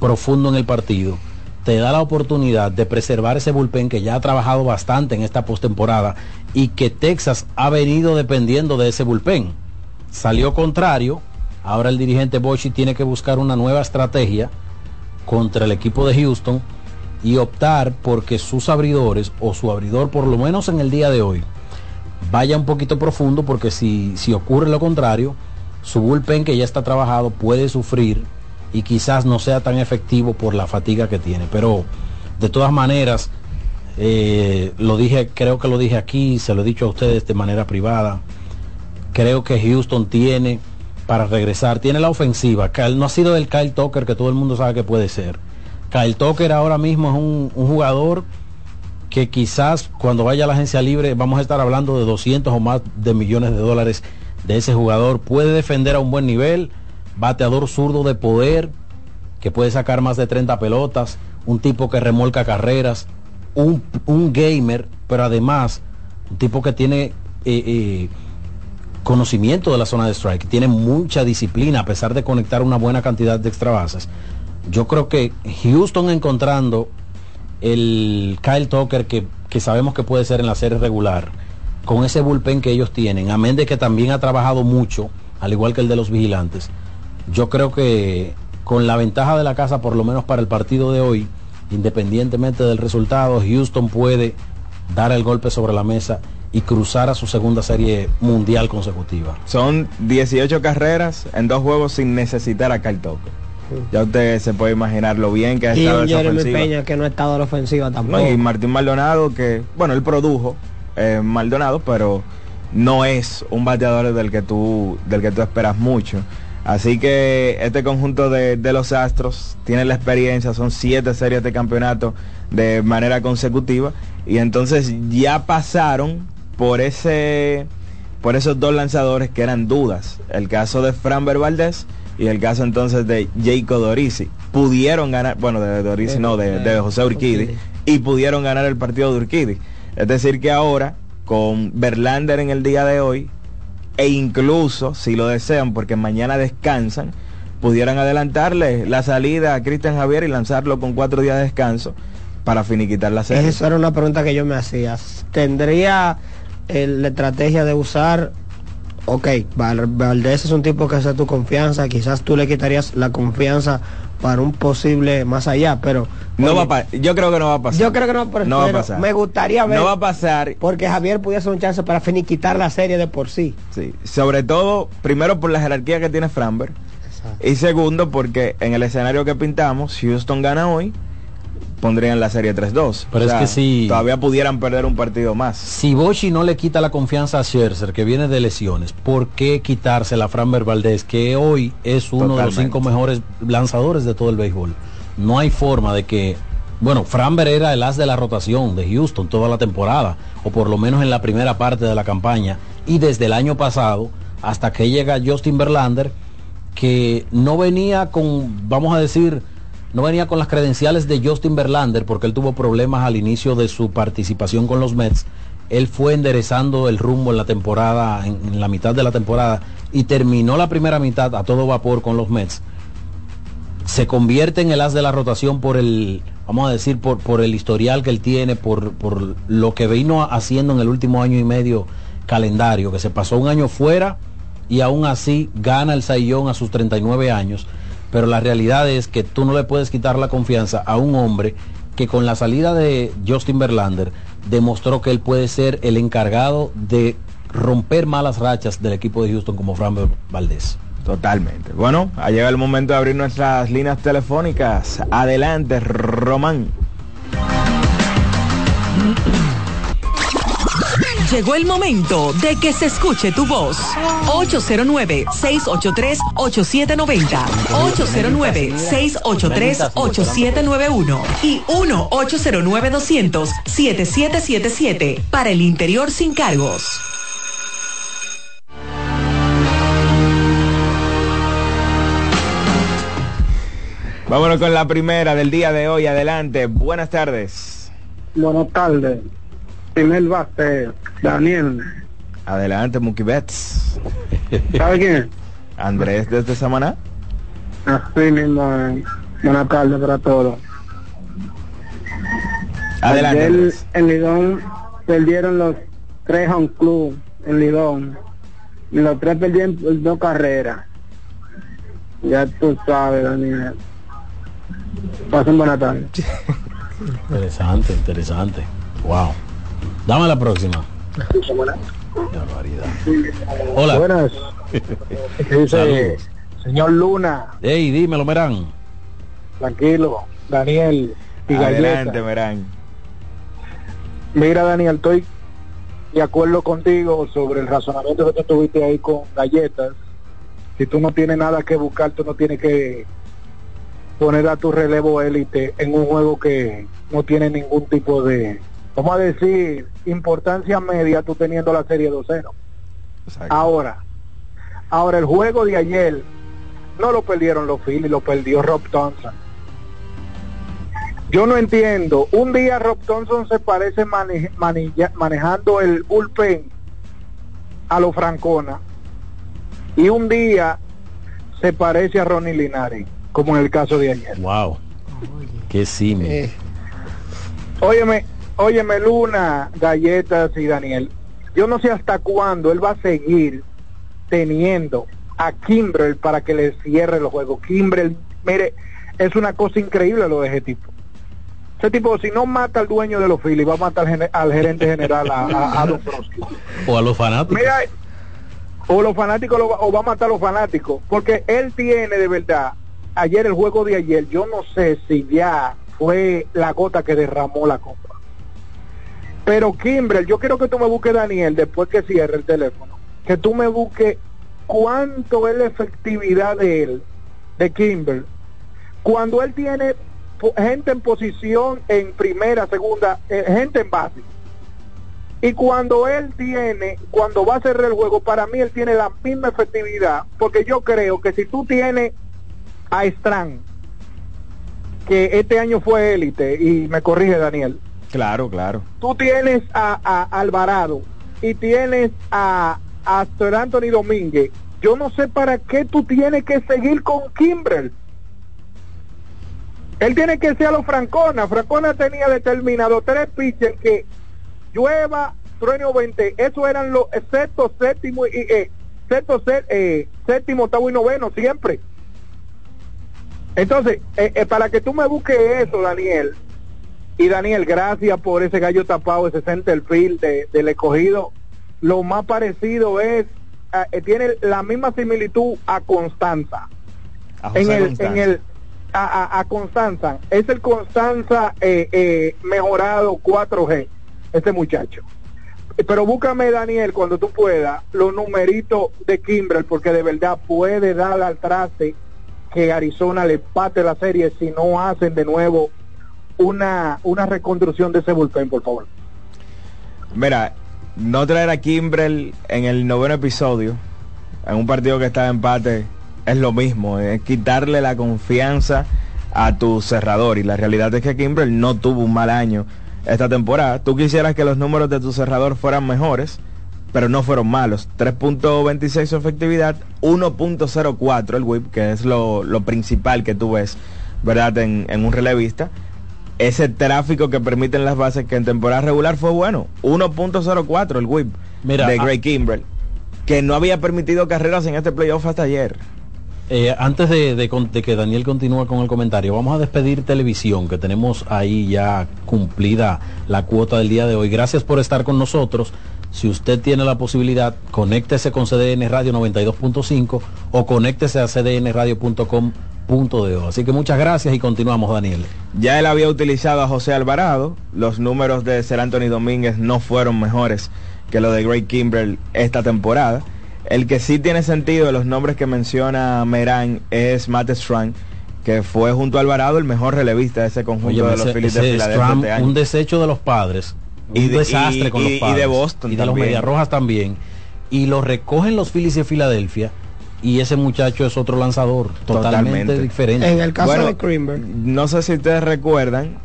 profundo en el partido, te da la oportunidad de preservar ese bullpen que ya ha trabajado bastante en esta postemporada y que Texas ha venido dependiendo de ese bullpen. Salió contrario, ahora el dirigente Bochi tiene que buscar una nueva estrategia contra el equipo de Houston y optar porque sus abridores o su abridor por lo menos en el día de hoy vaya un poquito profundo porque si, si ocurre lo contrario, su bullpen que ya está trabajado puede sufrir y quizás no sea tan efectivo por la fatiga que tiene. Pero de todas maneras, eh, lo dije, creo que lo dije aquí, se lo he dicho a ustedes de manera privada. Creo que Houston tiene para regresar, tiene la ofensiva. Kyle- no ha sido el Kyle Tucker que todo el mundo sabe que puede ser. Kyle Tucker ahora mismo es un, jugador que quizás cuando vaya a la agencia libre vamos a estar hablando de 200 o más de millones de dólares de ese jugador. Puede defender a un buen nivel, bateador zurdo de poder, que puede sacar más de 30 pelotas, un tipo que remolca carreras, un, un gamer, pero además un tipo que tiene eh, eh, conocimiento de la zona de strike, tiene mucha disciplina a pesar de conectar una buena cantidad de extra bases. Yo creo que Houston encontrando el Kyle Tucker que, que sabemos que puede ser en la serie regular, con ese bullpen que ellos tienen, amén de que también ha trabajado mucho, al igual que el de los vigilantes, yo creo que con la ventaja de la casa, por lo menos para el partido de hoy, independientemente del resultado, Houston puede dar el golpe sobre la mesa y cruzar a su segunda serie mundial consecutiva. Son 18 carreras en dos juegos sin necesitar a Kyle Tucker. Ya usted se puede imaginar lo bien que ha Y estado esa Jeremy ofensiva. Peña que no ha estado a la ofensiva tampoco. No, y Martín Maldonado que, bueno, él produjo eh, Maldonado, pero no es un bateador del que tú, del que tú esperas mucho. Así que este conjunto de, de los Astros tiene la experiencia, son siete series de campeonato de manera consecutiva y entonces ya pasaron por ese por esos dos lanzadores que eran dudas. El caso de Framber Valdez y el caso entonces de Jacob Dorisi. Pudieron ganar, bueno, de Dorisi no, de, de José Urquidi, y pudieron ganar el partido de Urquidi. Es decir, que ahora, con Verlander en el día de hoy, e incluso, si lo desean, porque mañana descansan, pudieran adelantarle la salida a Cristian Javier y lanzarlo con cuatro días de descanso para finiquitar la serie. Esa era una pregunta que yo me hacía. ¿Tendría el- la estrategia de usar, ok, Val- Valdés es un tipo que hace tu confianza, quizás tú le quitarías la confianza para un posible más allá, pero... No va a pa- yo creo que no va a pasar. Yo creo que no, pero, No va a pasar. me gustaría ver... No va a pasar. Porque Javier pudiese un chance para finiquitar la serie de por sí. Sí, sobre todo, primero por la jerarquía que tiene Framber. Y segundo, porque en el escenario que pintamos, Houston gana hoy, pondrían la serie 3-2. Pero O es que si- Todavía pudieran perder un partido más. Si Boshi no le quita la confianza a Scherzer, que viene de lesiones, ¿por qué quitársela a Framber Valdez, que hoy es uno de los cinco mejores lanzadores de todo el béisbol? No hay forma de que, bueno, Framber era el as de la rotación de Houston toda la temporada, o por lo menos en la primera parte de la campaña, y desde el año pasado, hasta que llega Justin Verlander, que no venía con, vamos a decir, no venía con las credenciales de Justin Verlander porque él tuvo problemas al inicio de su participación con los Mets. Él fue enderezando el rumbo en la temporada, en, la mitad de la temporada, y terminó la primera mitad a todo vapor con los Mets. Se convierte en el as de la rotación por el, vamos a decir, por, por el historial que él tiene, por, por lo que vino haciendo en el último año y medio calendario, que se pasó un año fuera y aún así gana el Saiyón a sus 39 años. Pero la realidad es que tú no le puedes quitar la confianza a un hombre que con la salida de Justin Verlander demostró que él puede ser el encargado de romper malas rachas del equipo de Houston como Fran Valdés. Totalmente. Bueno, ha llegado el momento de abrir nuestras líneas telefónicas. Adelante, Román. Llegó el momento de que se escuche tu voz. 809-683-8790. 809-683-8791. Y 1-809-200-7777. Para el interior sin cargos. Vámonos con la primera del día de hoy. Adelante. Buenas tardes. Buenas tardes. Primer base, Daniel. Adelante, Mookie Betts. ¿Sabe quién es? Andrés desde Samaná. Así mismo. eh. Buenas tardes para todos. Adelante, Ayer en Lidón perdieron los tres home club en Lidón. Y los tres perdieron por dos carreras. Ya tú sabes, Daniel. Pasen buena tarde. Interesante, interesante. Wow. Dame la próxima. Hola. Buenas. ¿Qué dice? Señor Luna, Ey, dímelo, Merán. tranquilo. Daniel y Adelante. Merán. Mira, Daniel, estoy de acuerdo contigo sobre el razonamiento que tú tuviste ahí con galletas. Si tú no tienes nada que buscar, tú no tienes que poner a tu relevo élite en un juego que no tiene ningún tipo de, vamos a decir, importancia media, tú teniendo la serie 2-0. Ahora, ahora el juego de ayer no lo perdieron los Phillies, lo perdió Rob Thompson. Yo no entiendo. Un día Rob Thompson se parece mane- manilla- manejando el bullpen a lo Francona. Y un día se parece a Ronnie Linares, como en el caso de ayer. Wow. Qué simio. Óyeme, óyeme Luna, Galletas y Daniel. Yo no sé hasta cuándo él va a seguir teniendo a Kimbrel para que le cierre los juegos. Kimbrel, mire, es una cosa increíble lo de ese tipo. Ese tipo, si no mata al dueño de los Phillies, va a matar al, gerente general, a, a, a. O a los fanáticos. Mira, o los fanáticos lo va- o va a matar a los fanáticos, porque él tiene de verdad, ayer el juego de ayer, yo no sé si ya fue la gota que derramó la copa. Pero Kimbrel, yo quiero que tú me busques, Daniel, después que cierre el teléfono, que tú me busques cuánto es la efectividad de él, de Kimbrel, cuando él tiene gente en posición en primera, segunda, eh, gente en base. Y cuando él tiene, cuando va a cerrar el juego, para mí él tiene la misma efectividad, porque yo creo que si tú tienes a Strang, que este año fue élite, y me corrige Daniel, Claro, claro. tú tienes a, Alvarado y tienes a, a Anthony Domínguez, yo no sé para qué tú tienes que seguir con Kimbrel. Él tiene que ser a los Francona. Francona tenía determinado tres pitchers que llueva, trueno o 20. Eso eran los sexto, séptimo y eh, sexto, eh, séptimo, octavo y noveno siempre. Entonces, eh, para que tú me busques eso, Daniel, y Daniel, gracias por ese gallo tapado, ese center field de- del escogido. Lo más parecido es, ah, eh, tiene la misma similitud a Constanza. A José En el, Constanza. en el, a, a, a Constanza, es el Constanza eh, eh, mejorado 4G, este muchacho. Pero búscame, Daniel, cuando tú puedas, los numeritos de Kimbrel, porque de verdad puede dar al traste que Arizona le pate la serie si no hacen de nuevo una, una reconstrucción de ese bullpen, por favor. Mira, no traer a Kimbrel en el noveno episodio, en un partido que está de empate, es lo mismo, es quitarle la confianza a tu cerrador. Y la realidad es que Kimbrel no tuvo un mal año esta temporada. Tú quisieras que los números de tu cerrador fueran mejores, pero no fueron malos. 3.26 su efectividad, 1.04 el whip, que es lo, lo principal que tú ves, ¿verdad? En, en un relevista. Ese tráfico que permiten las bases que en temporada regular fue bueno. 1.04 el whip Mira, de ah- Gray Kimbrel, que no había permitido carreras en este playoff hasta ayer. Eh, antes de, de con- de que Daniel continúe con el comentario, vamos a despedir televisión, que tenemos ahí ya cumplida la cuota del día de hoy. Gracias por estar con nosotros. Si usted tiene la posibilidad, conéctese con CDN Radio 92.5 o conéctese a cdnradio.com.de. Así que muchas gracias y continuamos, Daniel. Ya él había utilizado a José Alvarado. Los números de Ser Anthony Domínguez no fueron mejores que los de Gray Kimbrel esta temporada. El que sí tiene sentido de los nombres que menciona Merán es Matt Strang, que fue junto a Alvarado el mejor relevista de ese conjunto Oye, de los Phillies de Filadelfia este año. un desecho de los padres, un Y de- desastre y- con y- los y de padres Boston y de los también. Medias Rojas también. Y lo recogen los Phillies de Filadelfia y ese muchacho es otro lanzador totalmente, diferente. En el caso Bueno, de Greenberg, No sé si ustedes recuerdan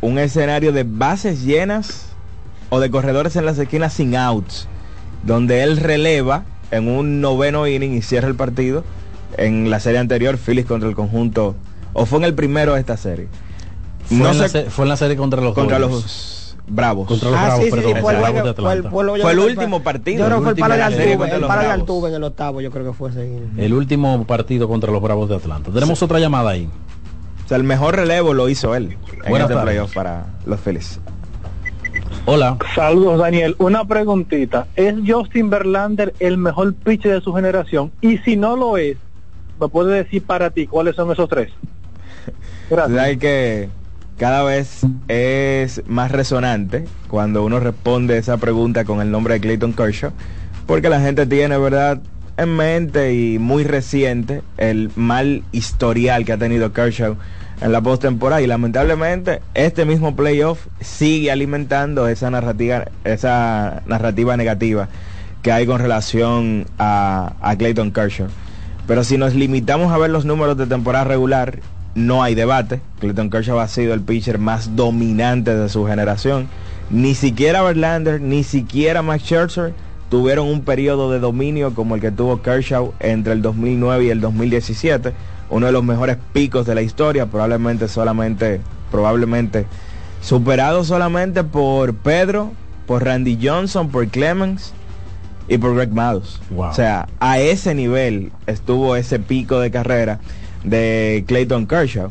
un escenario de bases llenas o de corredores en las esquinas sin outs, donde él releva en un noveno inning y cierra el partido en la serie anterior, Phillies contra el conjunto, o fue en el primero de esta serie. fue, no en la sé- se- fue en la serie contra los contra Dodgers. los Bravos. Contra los Ah, Bravos, sí, perdón. sí, fue el Bravos de fue el- Atlanta. fue yo Fue el último partido. Yo creo que fue el palo de Altuve, contra el los palo de. Altuve en el octavo, yo creo que fue ese. El último partido contra los Bravos de Atlanta. Tenemos otra llamada ahí. O sea, el mejor relevo lo hizo él en Buenas este tardes. playoff para los Phillies. Hola. Saludos, Daniel. Una preguntita. ¿Es Justin Verlander el mejor pitcher de su generación? Y si no lo es, ¿me puedes decir para ti cuáles son esos tres? Gracias. Hay que cada vez es más resonante cuando uno responde esa pregunta con el nombre de Clayton Kershaw, porque la gente tiene, ¿verdad?, en mente y muy reciente el mal historial que ha tenido Kershaw en la postemporada y lamentablemente este mismo playoff sigue alimentando esa narrativa esa narrativa negativa que hay con relación a, a Clayton Kershaw. Pero si nos limitamos a ver los números de temporada regular, no hay debate. Clayton Kershaw ha sido el pitcher más dominante de su generación. Ni siquiera Verlander, ni siquiera Max Scherzer tuvieron un periodo de dominio como el que tuvo Kershaw entre el 2009 y el 2017. Uno de los mejores picos de la historia, probablemente solamente, probablemente superado solamente por Pedro, por Randy Johnson, por Clemens y por Greg Maddux. Wow. O sea, a ese nivel estuvo ese pico de carrera de Clayton Kershaw.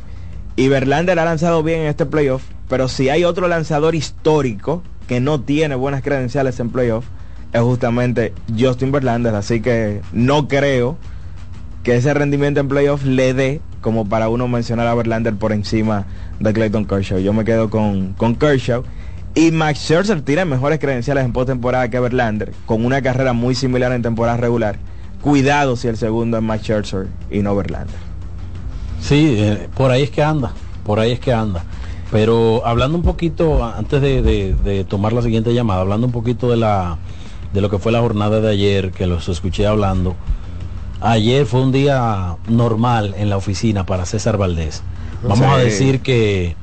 Y Verlander ha lanzado bien en este playoff, pero si hay otro lanzador histórico que no tiene buenas credenciales en playoff, es justamente Justin Verlander. Así que no creo que ese rendimiento en playoff le dé como para uno mencionar a Verlander por encima de Clayton Kershaw. Yo me quedo con, con Kershaw. Y Max Scherzer tiene mejores credenciales en postemporada que Verlander, con una carrera muy similar en temporada regular. Cuidado si el segundo es Max Scherzer y no Verlander. Sí, eh, por ahí es que anda, por ahí es que anda. Pero hablando un poquito, antes de, de- de tomar la siguiente llamada, hablando un poquito de la de lo que fue la jornada de ayer, que los escuché hablando. Ayer fue un día normal en la oficina para César Valdés. Vamos a decir que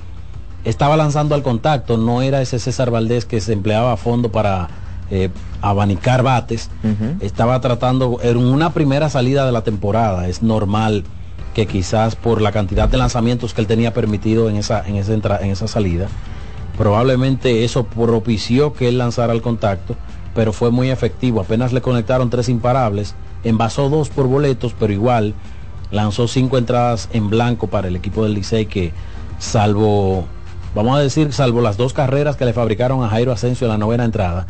estaba lanzando al contacto, no era ese César Valdés que se empleaba a fondo para eh, abanicar bates. Estaba tratando, en una primera salida de la temporada, es normal que quizás por la cantidad de lanzamientos que él tenía permitido en esa, en esa, entra- en esa salida, probablemente eso propició que él lanzara al contacto, pero fue muy efectivo. Apenas le conectaron tres imparables, envasó dos por boletos, pero igual lanzó cinco entradas en blanco para el equipo del Licey que salvo, vamos a decir, salvo las dos carreras que le fabricaron a Jairo Asensio en la novena entrada,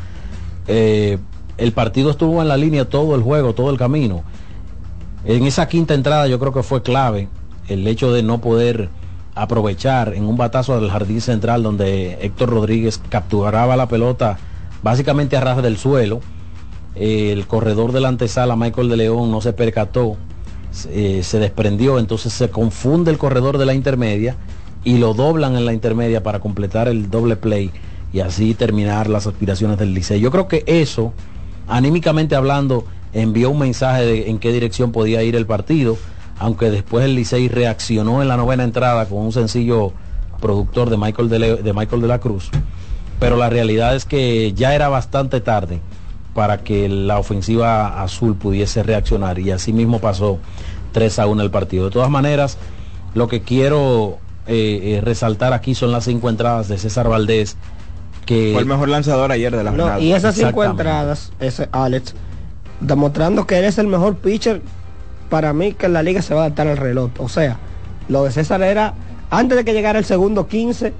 eh, el partido estuvo en la línea todo el juego, todo el camino. En esa quinta entrada yo creo que fue clave el hecho de no poder aprovechar en un batazo del jardín central donde Héctor Rodríguez capturaba la pelota básicamente a ras del suelo. El corredor de la antesala, Michael de León, no se percató, eh, se desprendió, entonces se confunde el corredor de la intermedia y lo doblan en la intermedia para completar el doble play y así terminar las aspiraciones del Licey. Yo creo que eso, anímicamente hablando, envió un mensaje de en qué dirección podía ir el partido, aunque después el Licey reaccionó en la novena entrada con un sencillo productor de Michael de, Le- de Michael de la Cruz. Pero la realidad es que ya era bastante tarde para que la ofensiva azul pudiese reaccionar y así mismo pasó 3 a 1 el partido. De todas maneras, lo que quiero eh, eh, resaltar aquí son las cinco entradas de César Valdés que Fue el mejor lanzador ayer de la No, jornada. y esas cinco entradas, ese Alex, demostrando que él es el mejor pitcher, para mí que en la liga se va a adaptar al reloj. O sea, lo de César era, antes de que llegara el segundo 15,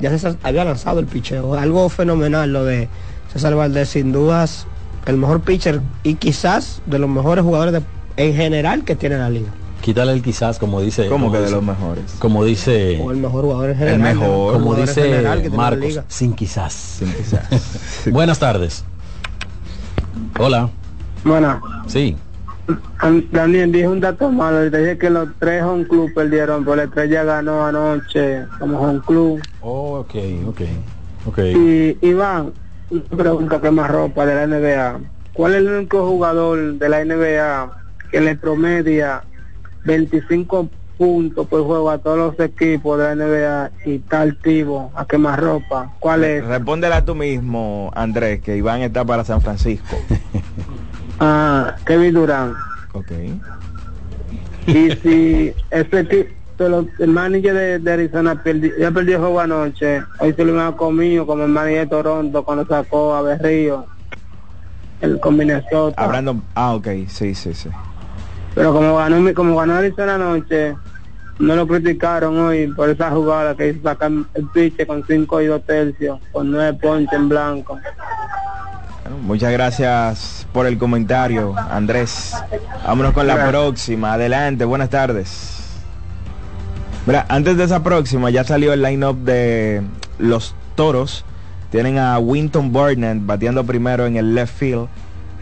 ya César había lanzado el picheo. Algo fenomenal lo de César Valdés, sin dudas, el mejor pitcher y quizás de los mejores jugadores de- en general que tiene la liga. Quítale el quizás, como dice. ¿Cómo como que de los mejores? Como dice. O el mejor jugador en general. El mejor. Como dice general que Marcos, sin quizás. Sin quizás. Buenas tardes. Hola. Bueno, Sí. an- Daniel dije un dato malo. Dije que los tres home club perdieron, pero la estrella ganó anoche como home club. Oh, ok, ok. Ok. Y Iván, una pregunta que más ropa de la NBA. ¿Cuál es el único jugador de la NBA que le promedia 25 puntos por juego a todos los equipos de la NBA y está activo a quemar ropa? ¿Cuál es? Respóndela tú mismo, Andrés, que Iván está para San Francisco. Ah, Kevin Durant. ok. Y si tipo, el manager de, de Arizona perdi- ya perdió el juego anoche, hoy se lo iba comido como el manager de Toronto cuando sacó a Berrío, el Minnesota. Hablando, ah, ok, sí, sí, sí. Pero como ganó mi- como ganó Arizona anoche, no lo criticaron hoy por esa jugada que hizo sacar el piche con 5 y 2 tercios, con 9 ponches en blanco. Bueno, muchas gracias por el comentario, Andrés. Vámonos con la próxima. Adelante, buenas tardes. Mira, antes de esa próxima ya salió el line-up de los toros. Tienen a Winton Burnett bateando primero en el left field.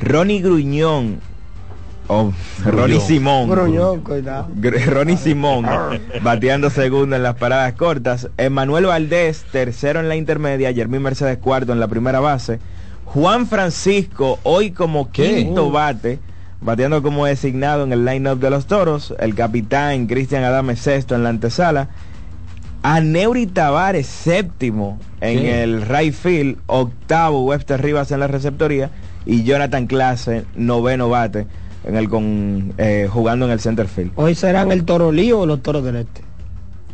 Ronnie Gruñón. Oh, Ronnie Simón. Gruñón, cuidado. Gr- Ronnie Simón bateando segundo en las paradas cortas. Emanuel Valdés, tercero en la intermedia. Jermín Mercedes cuarto en la primera base. Juan Francisco, hoy como quinto bate, bateando como designado en el line-up de los toros. El capitán Cristian Adame sexto en la antesala. Aneuri Tavares séptimo en ¿Qué? el right field. Octavo Webster Rivas en la receptoría. Y Jonathan Clase, noveno bate, en el con, eh, jugando en el center field. Hoy serán el Toro Lío o los Toros del Este.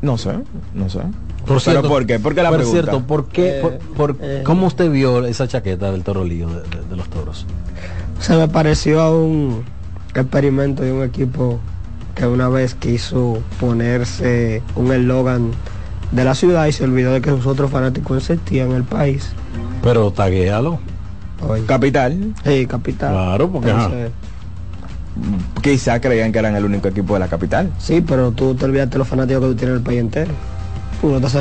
No sé, no sé. Por ¿Pero cierto, por qué? ¿Por qué la por pregunta? cierto, ¿por qué? Eh, por- por- eh. ¿Cómo usted vio esa chaqueta del toro lío de, de- de los toros? Se me pareció a un experimento de un equipo que una vez quiso ponerse un eslogan de la ciudad y se olvidó de que sus otros fanáticos existían en el país. Pero taguéalo. Capital. Sí, capital. Claro, porque. Entonces, Quizá creían que eran el único equipo de la capital. sí, pero tú te olvidaste de los fanáticos que tú tienes en el país entero.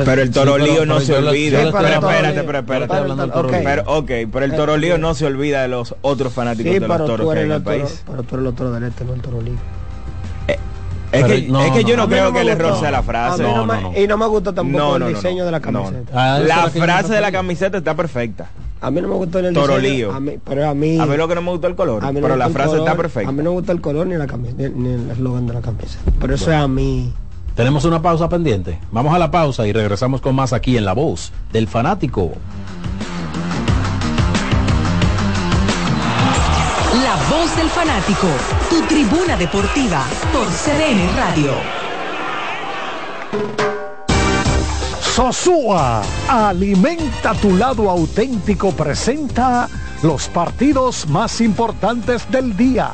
Pero el Toro Sí, pero- Lío no pero se olvida. Pero espérate, pero espérate. Toro. Pero, ok, pero el Toro Lío no se olvida de los otros fanáticos Sí, de los toros que hay en el el toro, país. pero tú eres el otro del este, no el Toro Lío. Es Pero que, no, es que yo no. creo que el error sea la frase. mí no No, me- no, no. Y no me gusta tampoco No, el diseño no, de la no. camiseta. Ah, La frase de la camiseta está perfecta. A mí no me gustó el Toro diseño. Lío. A mí, pero a mí, A mí lo que no me gustó el color, a mí no pero la frase está perfecta. A mí no me gusta el color ni la camisa, ni, ni el eslogan de la camisa. Pero eso es a mí. Tenemos una pausa pendiente. Vamos a la pausa y regresamos con más aquí en La Voz del Fanático. La voz del fanático, tu tribuna deportiva por CDN Radio. Sosúa, alimenta tu lado auténtico, presenta los partidos más importantes del día.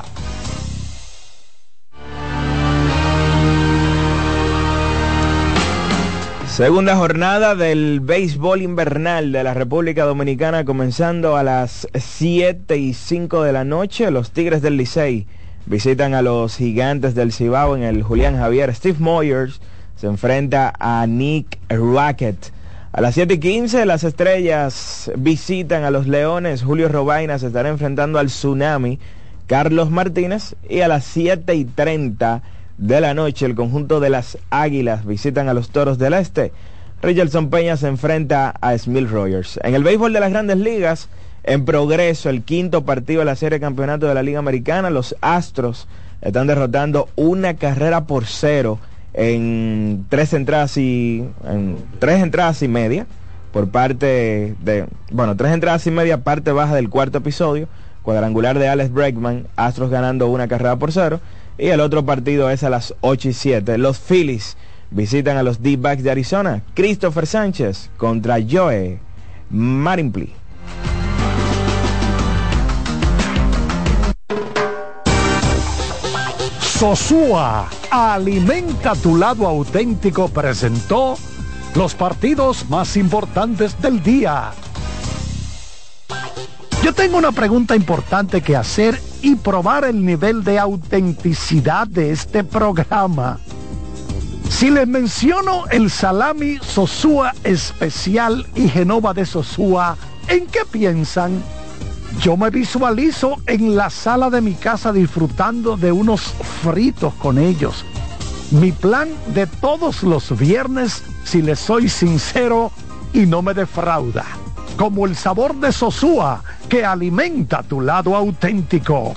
Segunda jornada del béisbol invernal de la República Dominicana comenzando a las 7 y 5 de la noche. Los Tigres del Licey visitan a los gigantes del Cibao en el Julián Javier. Steve Moyers se enfrenta a Nick Rackett. A las 7 y 15 las estrellas visitan a los Leones. Julio Robaina se estará enfrentando al Tsunami. Carlos Martínez. Y a las 7 y 30 de la noche el conjunto de las Águilas visitan a los Toros del Este. Richardson Peña se enfrenta a Smith Rogers. En el béisbol de las grandes ligas, en progreso el quinto partido de la serie de campeonato de la Liga Americana, los Astros están derrotando una carrera por cero en tres entradas y en tres entradas y media por parte de bueno tres entradas y media parte baja del cuarto episodio cuadrangular de Alex Bregman Astros ganando una carrera por cero y el otro partido es a las 8 y 7 los Phillies visitan a los D-backs de Arizona. Christopher Sánchez contra Joe Marimpli. Sosúa, alimenta tu lado auténtico, presentó los partidos más importantes del día. Yo tengo una pregunta importante que hacer y probar el nivel de autenticidad de este programa. Si les menciono el salami Sosúa especial y Genova de Sosúa, ¿en qué piensan? Yo me visualizo en la sala de mi casa disfrutando de unos fritos con ellos. Mi plan de todos los viernes, si les soy sincero, y no me defrauda. Como el sabor de Sosúa que alimenta tu lado auténtico.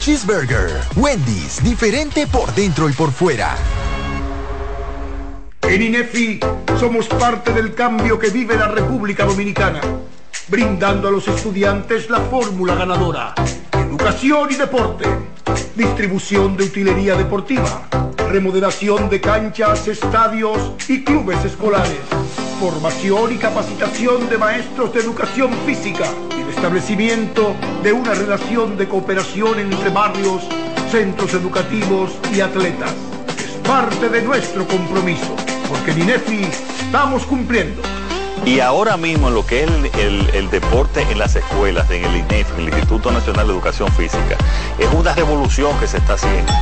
Cheeseburger. Wendy's, diferente por dentro y por fuera. En INEFI somos parte del cambio que vive la República Dominicana, brindando a los estudiantes la fórmula ganadora. Educación y deporte, distribución de utilería deportiva, remodelación de canchas, estadios y clubes escolares, formación y capacitación de maestros de educación física establecimiento de una relación de cooperación entre barrios, centros educativos y atletas. Es parte de nuestro compromiso, porque en INEFI estamos cumpliendo. Y ahora mismo en lo que es el, el- el deporte en las escuelas, en el INEF, en el Instituto Nacional de Educación Física, es una revolución que se está haciendo.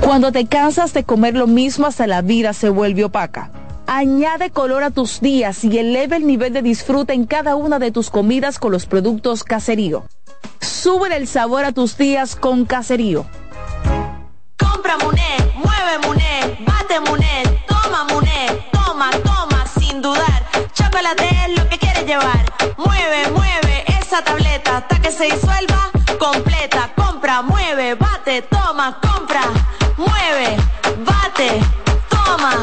Cuando te cansas de comer lo mismo hasta la vida se vuelve opaca. Añade color a tus días y eleva el nivel de disfrute en cada una de tus comidas con los productos Caserío. Sube el sabor a tus días con Caserío. Compra Muné, mueve Muné, bate Muné, toma Muné, toma, toma, sin dudar. Chocolate es lo que quieres llevar. Mueve, mueve esa tableta hasta que se disuelva completa. Compra, mueve, bate, toma, compra, mueve, bate, toma.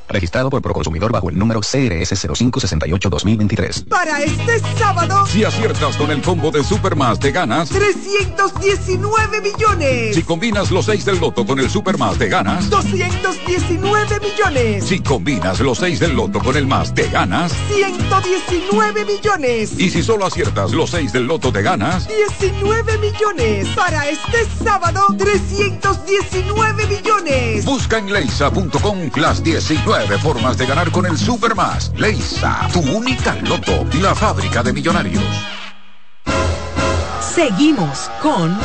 Registrado por Proconsumidor bajo el número CRS 0568-2023. Para este sábado, Si aciertas con el combo de Supermas te ganas. 319 millones. Si combinas los 6 del loto con el Supermas te ganas. 219 millones. Si combinas los 6 del loto con el más te ganas. 119 millones. Y si solo aciertas los 6 del loto te ganas. 19 millones. Para este sábado, 319 millones. Busca en leisa.com las 19 formas de ganar con el Supermas. Leisa, tu única loto, la fábrica de millonarios. Seguimos con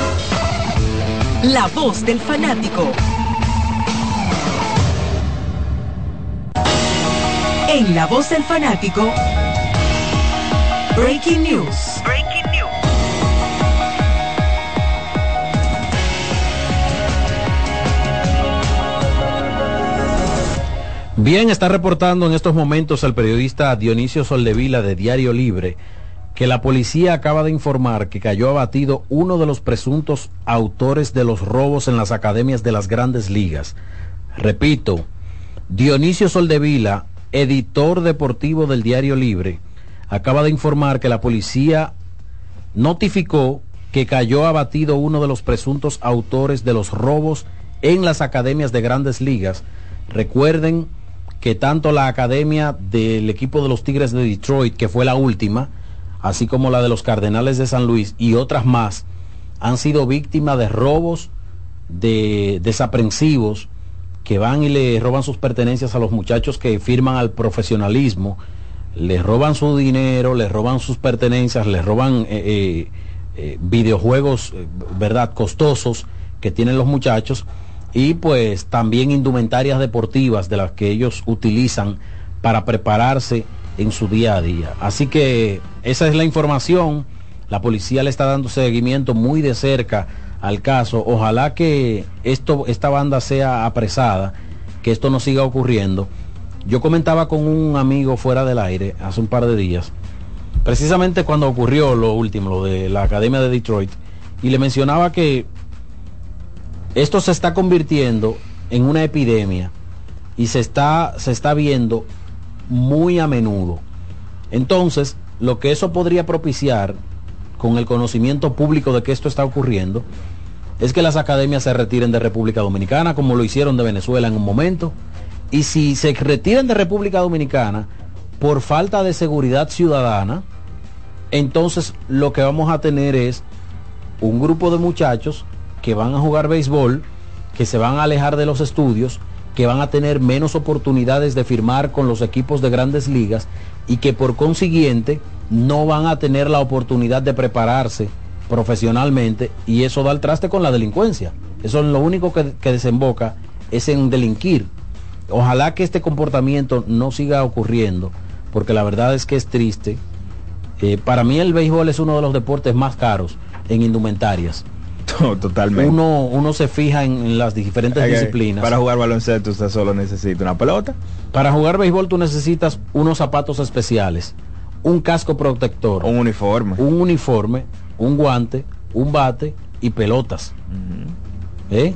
La Voz del Fanático. En La Voz del Fanático, Breaking News. Bien, está reportando en estos momentos el periodista Dionisio Soldevila de Diario Libre que la policía acaba de informar que cayó abatido uno de los presuntos autores de los robos en las academias de las grandes ligas. Repito, Dionisio Soldevila, editor deportivo del Diario Libre, acaba de informar que la policía notificó que cayó abatido uno de los presuntos autores de los robos en las academias de grandes ligas. Recuerden que tanto la academia del equipo de los Tigres de Detroit, que fue la última, así como la de los Cardenales de San Luis y otras más, han sido víctimas de robos de desaprensivos que van y le roban sus pertenencias a los muchachos que firman al profesionalismo, les roban su dinero, les roban sus pertenencias, les roban eh, eh, eh, videojuegos, ¿verdad?, costosos que tienen los muchachos y pues también indumentarias deportivas de las que ellos utilizan para prepararse en su día a día. Así que esa es la información. La policía le está dando seguimiento muy de cerca al caso. Ojalá que esto, esta banda sea apresada, que esto no siga ocurriendo. Yo comentaba con un amigo fuera del aire hace un par de días, precisamente cuando ocurrió lo último, lo de la Academia de Detroit, y le mencionaba que esto se está convirtiendo en una epidemia y se está, se está viendo muy a menudo. Entonces, lo que eso podría propiciar con el conocimiento público de que esto está ocurriendo es que las academias se retiren de República Dominicana, como lo hicieron de Venezuela en un momento. Y si se retiran de República Dominicana por falta de seguridad ciudadana, entonces lo que vamos a tener es un grupo de muchachos que van a jugar béisbol, que se van a alejar de los estudios, que van a tener menos oportunidades de firmar con los equipos de grandes ligas y que por consiguiente no van a tener la oportunidad de prepararse profesionalmente y eso da el traste con la delincuencia. Eso es lo único que, desemboca es en delinquir. Ojalá que este comportamiento no siga ocurriendo, porque la verdad es que es triste. Eh, para mí el béisbol es uno de los deportes más caros en indumentarias. Totalmente. Uno, uno se fija en, las diferentes disciplinas. Para jugar baloncesto usted solo necesita una pelota. Para jugar béisbol tú necesitas unos zapatos especiales, un casco protector, un uniforme, un uniforme, un guante, un bate y pelotas. ¿Eh?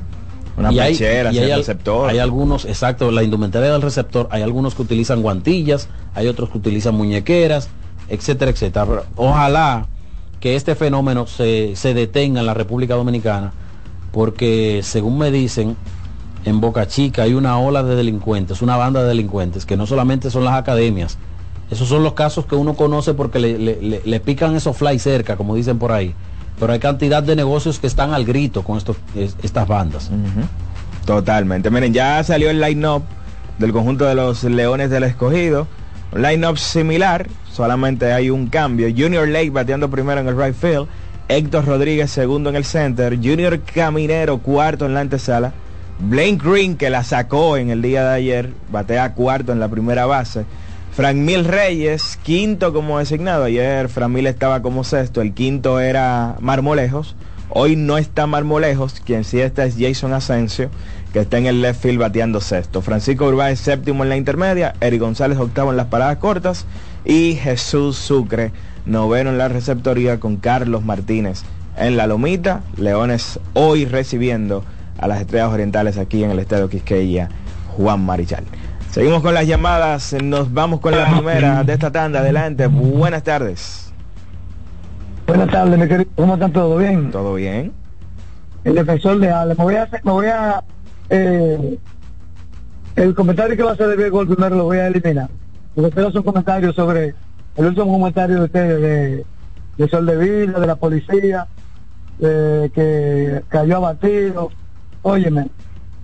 Una Y hay- pechera, y hay, al- receptor. hay algunos, exacto, la indumentaria del receptor, hay algunos que utilizan guantillas, hay otros que utilizan muñequeras, etcétera, etcétera. Ojalá que este fenómeno se, se detenga en la República Dominicana, porque según me dicen, en Boca Chica hay una ola de delincuentes, una banda de delincuentes, que no solamente son las academias, esos son los casos que uno conoce porque le, le- le- pican esos fly cerca, como dicen por ahí. Pero hay cantidad de negocios que están al grito con estos, es- estas bandas. Totalmente. Miren, ya salió el line-up del conjunto de los Leones del Escogido. Line-up similar, solamente hay un cambio. Junior Lake bateando primero en el right field. Héctor Rodríguez segundo en el center. Junior Caminero cuarto en la antesala. Blaine Green, que la sacó en el día de ayer, batea cuarto en la primera base. Frank Mil Reyes, quinto como designado. Ayer Frank Mil estaba como sexto. El quinto era Marmolejos. Hoy no está Marmolejos. Quien sí está es Jason Asensio, que está en el left field bateando sexto. Francisco Urbáez séptimo en la intermedia. Eric González octavo en las paradas cortas. Y Jesús Sucre noveno en la receptoría con Carlos Martínez en la lomita. Leones hoy recibiendo a las estrellas orientales aquí en el estadio Quisqueya, Juan Marichal. Seguimos con las llamadas, nos vamos con la primera de esta tanda. Adelante, buenas tardes. Buenas tardes, mi querido. ¿Cómo están todos? ¿Bien? ¿Todo bien? El defensor de Ale. Me voy a me voy a... eh, el comentario que va a hacer de Diego primero lo voy a eliminar. Porque espero son comentarios sobre el último comentario de ustedes de, de Sol de Vila, de la policía, de que cayó abatido. Óyeme,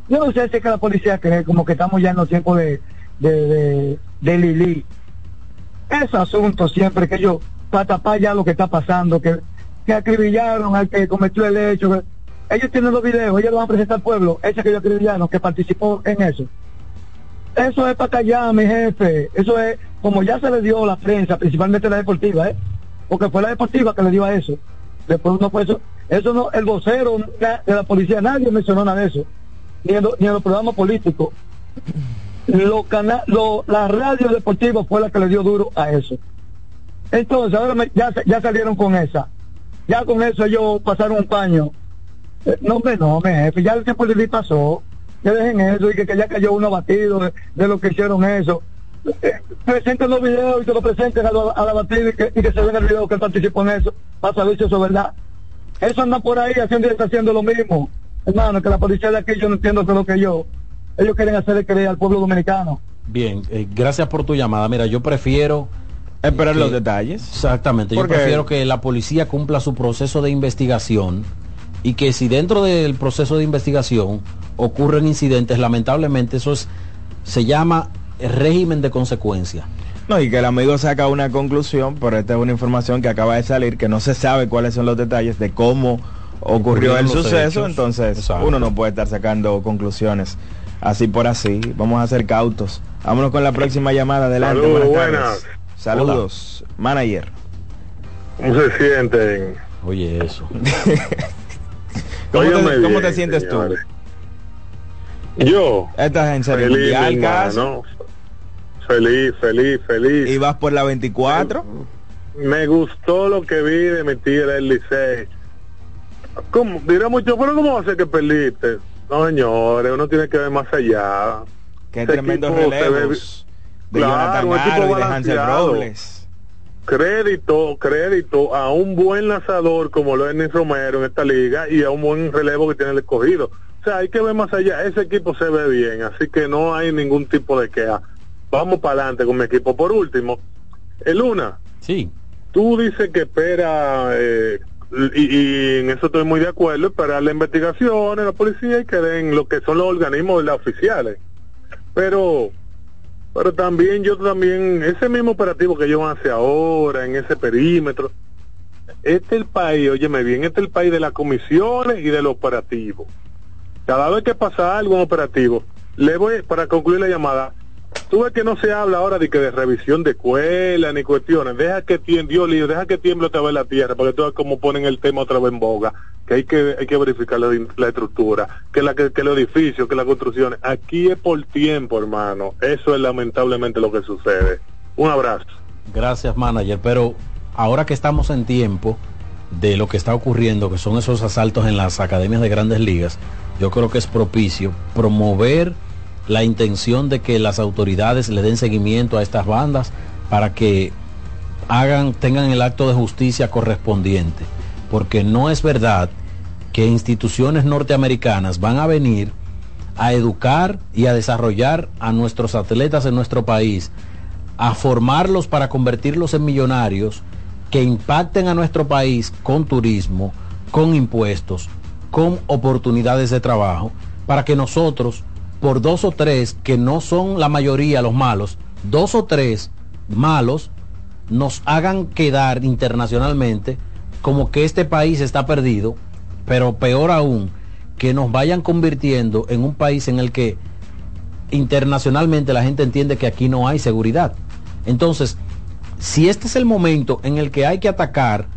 yo no sé si es que la policía cree como que estamos ya en los tiempos de, de, de, de Lili. Ese asunto siempre que yo, para tapar ya lo que está pasando, que, que acribillaron al que cometió el hecho. que- ellos tienen los videos, ellos lo van a presentar al pueblo, ese que ellos acribillaron, que participó en eso. Eso es para callar, mi jefe. Eso es como ya se le dio la prensa, principalmente la deportiva, ¿eh? Porque fue la deportiva que le dio a eso. Después no fue eso. Eso no, el vocero de la policía, nadie mencionó nada de eso. Ni en, lo- ni en los programas políticos. lo cana lo, la radio deportiva fue la que le dio duro a eso. Entonces, ahora me- ya, ya salieron con esa. Ya con eso ellos pasaron un paño. No, hombre, no, me jefe, ya el tiempo de pasó. Que dejen eso y que, que ya cayó uno batido de, de lo que hicieron eso. Eh, presenten los videos y que lo presenten a, la- a la batida y que, y que se vea el video que él participó en eso. Para saber si eso es verdad. Eso anda por ahí haciendo y está haciendo lo mismo. Hermano, que la policía de aquí yo no entiendo qué es lo que yo. Ellos quieren hacerle creer al pueblo dominicano. Bien, eh, gracias por tu llamada. Mira, yo prefiero... Esperar que- los detalles. Exactamente, yo prefiero que la policía cumpla su proceso de investigación y que si dentro del proceso de investigación ocurren incidentes, lamentablemente eso es, se llama régimen de consecuencia. No, y que el amigo saca una conclusión, pero esta es una información que acaba de salir, que no se sabe cuáles son los detalles de cómo ocurrió el suceso, hechos. entonces Exacto. uno no puede estar sacando conclusiones así por así. Vamos a ser cautos. Vámonos con la próxima llamada. Adelante. Saludos, buenas tardes. buenas. Saludos. Manager. ¿Cómo se sienten? Oye, eso. ¿Cómo, te, Óigame cómo te bien, sientes señores. Yo, tú? Estás en serie feliz, hermano. Feliz, feliz, feliz. y vas por la 24. Me gustó lo que vi de mi tigre el Licey. ¿Cómo? Dirá mucho, pero ¿cómo va a ser que perdiste? No, señores, uno tiene que ver más allá. Qué Ese tremendos equipo se ve- relevos de Claro, Jonathan Aro y de Hansel. Robles. Crédito, crédito a un buen lanzador como lo es Nis Romero en esta liga y a un buen relevo que tiene el escogido. O sea, hay que ver más allá. Ese equipo se ve bien, así que no hay ningún tipo de queja. Vamos para adelante con mi equipo. Por último, el Luna. Sí. Tú dices que espera, eh, y, y en eso estoy muy de acuerdo, esperar la investigación en la policía y que den lo que son los organismos de las oficiales. Pero pero también yo también, ese mismo operativo que ellos hacen ahora, en ese perímetro, este es el país, óyeme bien, este es el país de las comisiones y del operativo. Cada vez que pasa algo en operativo, le voy, para concluir la llamada, tú ves que no se habla ahora de que de revisión de escuela ni cuestiones, deja que tiemble, Dios deja que tiemble otra vez la tierra, porque tú ves cómo ponen el tema otra vez en boga, que hay que, hay que verificar la, estructura, que la que, que los edificios, que las construcciones, aquí es por tiempo, hermano, eso es lamentablemente lo que sucede. Un abrazo. Gracias, manager. Pero ahora que estamos en tiempo de lo que está ocurriendo, que son esos asaltos en las academias de grandes ligas, yo creo que es propicio promover la intención de que las autoridades le den seguimiento a estas bandas para que hagan, tengan el acto de justicia correspondiente. Porque no es verdad que instituciones norteamericanas van a venir a educar y a desarrollar a nuestros atletas en nuestro país, a formarlos para convertirlos en millonarios que impacten a nuestro país con turismo, con impuestos, con oportunidades de trabajo, para que nosotros, por dos o tres, que no son la mayoría los malos, dos o tres malos, nos hagan quedar internacionalmente como que este país está perdido, pero peor aún, que nos vayan convirtiendo en un país en el que internacionalmente la gente entiende que aquí no hay seguridad. Entonces, si este es el momento en el que hay que atacar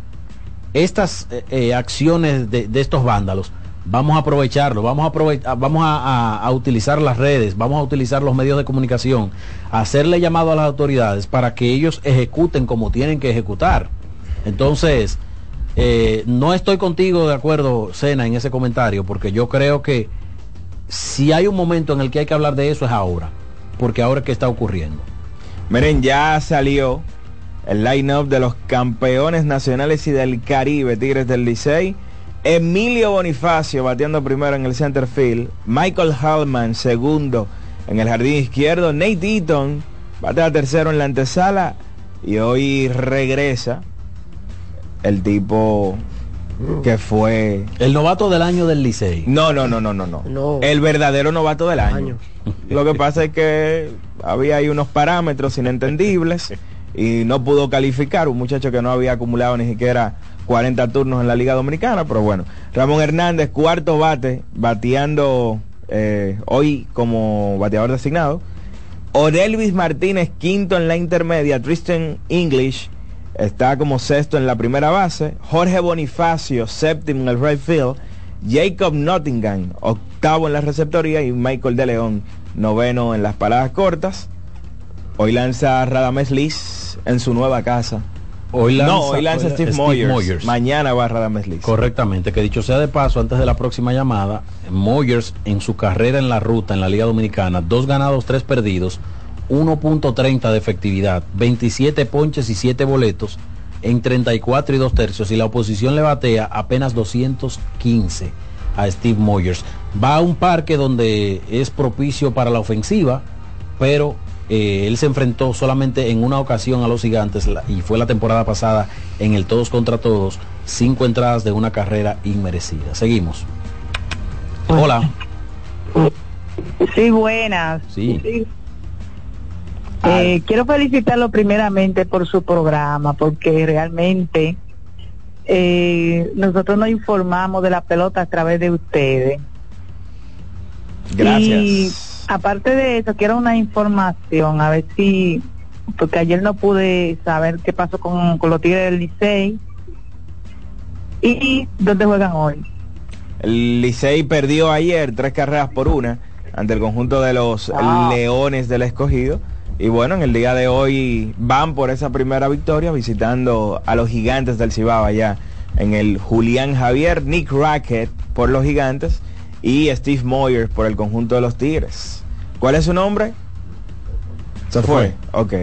estas eh, eh, acciones de, estos vándalos, vamos a aprovecharlo, vamos a, vamos a, utilizar las redes, vamos a utilizar los medios de comunicación, hacerle llamado a las autoridades para que ellos ejecuten como tienen que ejecutar. Entonces, eh, no estoy contigo de acuerdo, Sena, en ese comentario, porque yo creo que si hay un momento en el que hay que hablar de eso es ahora, porque ahora es que está ocurriendo. Miren, ya salió el line-up de los campeones nacionales y del Caribe, Tigres del Licey. Emilio Bonifacio bateando primero en el center field. Michael Hallman segundo en el jardín izquierdo. Nate Eaton batea tercero en la antesala. Y hoy regresa el tipo que fue... El novato del año del Licey. No, no, no, no, no, no. El verdadero novato del año. Lo que pasa es que había ahí unos parámetros inentendibles y no pudo calificar un muchacho que no había acumulado ni siquiera 40 turnos en la Liga Dominicana, pero bueno. Ramón Hernández, cuarto bate, bateando eh, hoy como bateador designado. Orelvis Martínez, quinto en la intermedia. Tristan English está como sexto en la primera base. Jorge Bonifacio, séptimo en el right field. Jacob Nottingham, octavo en la receptoría. Y Michael De León, noveno en las paradas cortas. Hoy lanza Radames Liz en su nueva casa. Hoy lanza, no, hoy lanza hoy- Steve, Steve Moyers. Moyers. Mañana va Radames Liz. Correctamente, que dicho sea de paso, antes de la próxima llamada, Moyers en su carrera en la ruta en la Liga Dominicana, dos ganados, tres perdidos, 1.30 de efectividad, 27 ponches y 7 boletos en 34 y 2 tercios y la oposición le batea apenas 215 a Steve Moyers. Va a un parque donde es propicio para la ofensiva, pero eh, él se enfrentó solamente en una ocasión a los gigantes y fue la temporada pasada en el todos contra todos, cinco entradas de una carrera inmerecida. Seguimos. Hola. Sí, buenas. Sí. Eh, quiero felicitarlo primeramente por su programa, porque realmente eh, nosotros nos informamos de la pelota a través de ustedes. Gracias. Y aparte de eso, quiero una información, a ver si, porque ayer no pude saber qué pasó con, con los Tigres del Licey y dónde juegan hoy. El Licey perdió ayer tres carreras por una ante el conjunto de los Ah. Leones del Escogido. Y bueno, en el día de hoy van por esa primera victoria visitando a los gigantes del Cibao allá en el Julián Javier, Nick Rackett por los gigantes y Steve Moyers por el conjunto de los Tigres. ¿Cuál es su nombre? Se fue. Ok.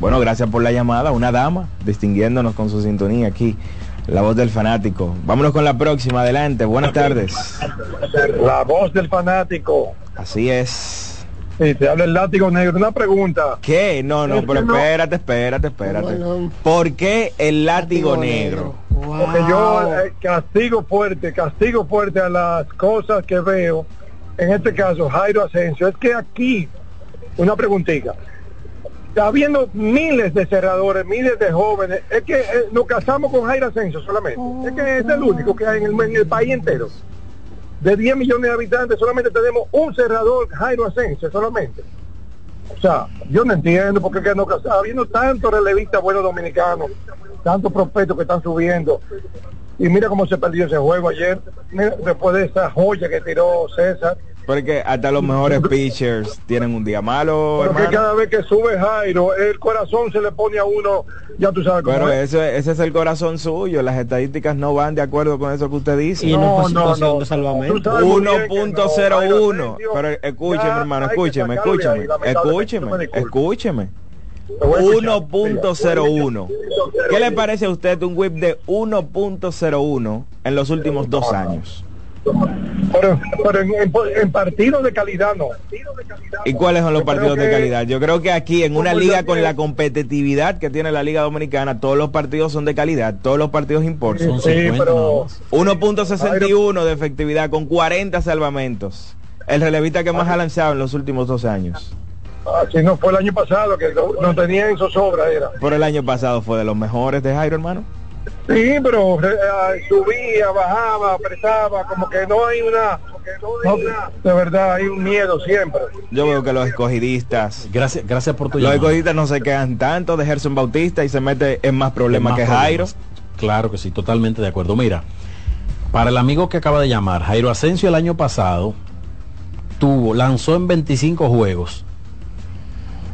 Bueno, gracias por la llamada. Una dama distinguiéndonos con su sintonía aquí. La voz del fanático. Vámonos con la próxima. Adelante. Buenas tardes. La voz del fanático. Así es. Sí, te habla el látigo negro. Una pregunta. ¿Qué? No, no, pero espérate, espérate, espérate. ¿Por qué el látigo negro? Porque yo eh, castigo fuerte, castigo fuerte a las cosas que veo. En este caso, Jairo Asensio. Es que aquí, una preguntita. Habiendo miles de cerradores, miles de jóvenes, es que eh, nos casamos con Jairo Asensio solamente. Es que es el único que hay en el, en el país entero. De 10 millones de habitantes, solamente tenemos un cerrador, Jairo Asensio, solamente. O sea, yo no entiendo por qué no. Habiendo tantos relevistas buenos dominicanos, tantos prospectos que están subiendo. Y mira cómo se perdió ese juego ayer, después de esa joya que tiró César. Porque hasta los mejores pitchers tienen un día malo, Pero que hermano. cada vez que sube Jairo, el corazón se le pone a uno, ya tú sabes cómo Pero es. ese, ese es el corazón suyo. Las estadísticas no van de acuerdo con eso que usted dice. Y no, que no, 1.01. Pero escúcheme, ya hermano, escúcheme, escúcheme, ahí, escúcheme, no escúcheme. voy a escuchar. 1.01. ¿Qué le parece a usted un whip de 1.01 en los últimos dos años? Pero, pero en, en- en partidos de calidad no. ¿Y cuáles son los Yo partidos de calidad? Yo creo que aquí en una liga con que- la competitividad que tiene la Liga Dominicana, todos los partidos son de calidad, todos los partidos importan. Sí, 50 pero- nada más. 1.61 de efectividad con 40 salvamentos. El relevista que más ha lanzado en los últimos dos años. Así no fue el año pasado, que no, no tenía en zozobra, era. Por el año pasado fue de los mejores de Jairo, hermano. Sí, pero eh, subía, bajaba, apretaba, como que no hay una... no, de verdad, hay un miedo siempre. Yo veo que los escogidistas, Gracias, gracias por tu los llamada. escogidistas no se quedan tanto de Gerson Bautista y se mete en más problemas Más que Jairo. Claro que sí, totalmente de acuerdo. Mira, para el amigo que acaba de llamar, Jairo Asensio el año pasado tuvo, lanzó en 25 juegos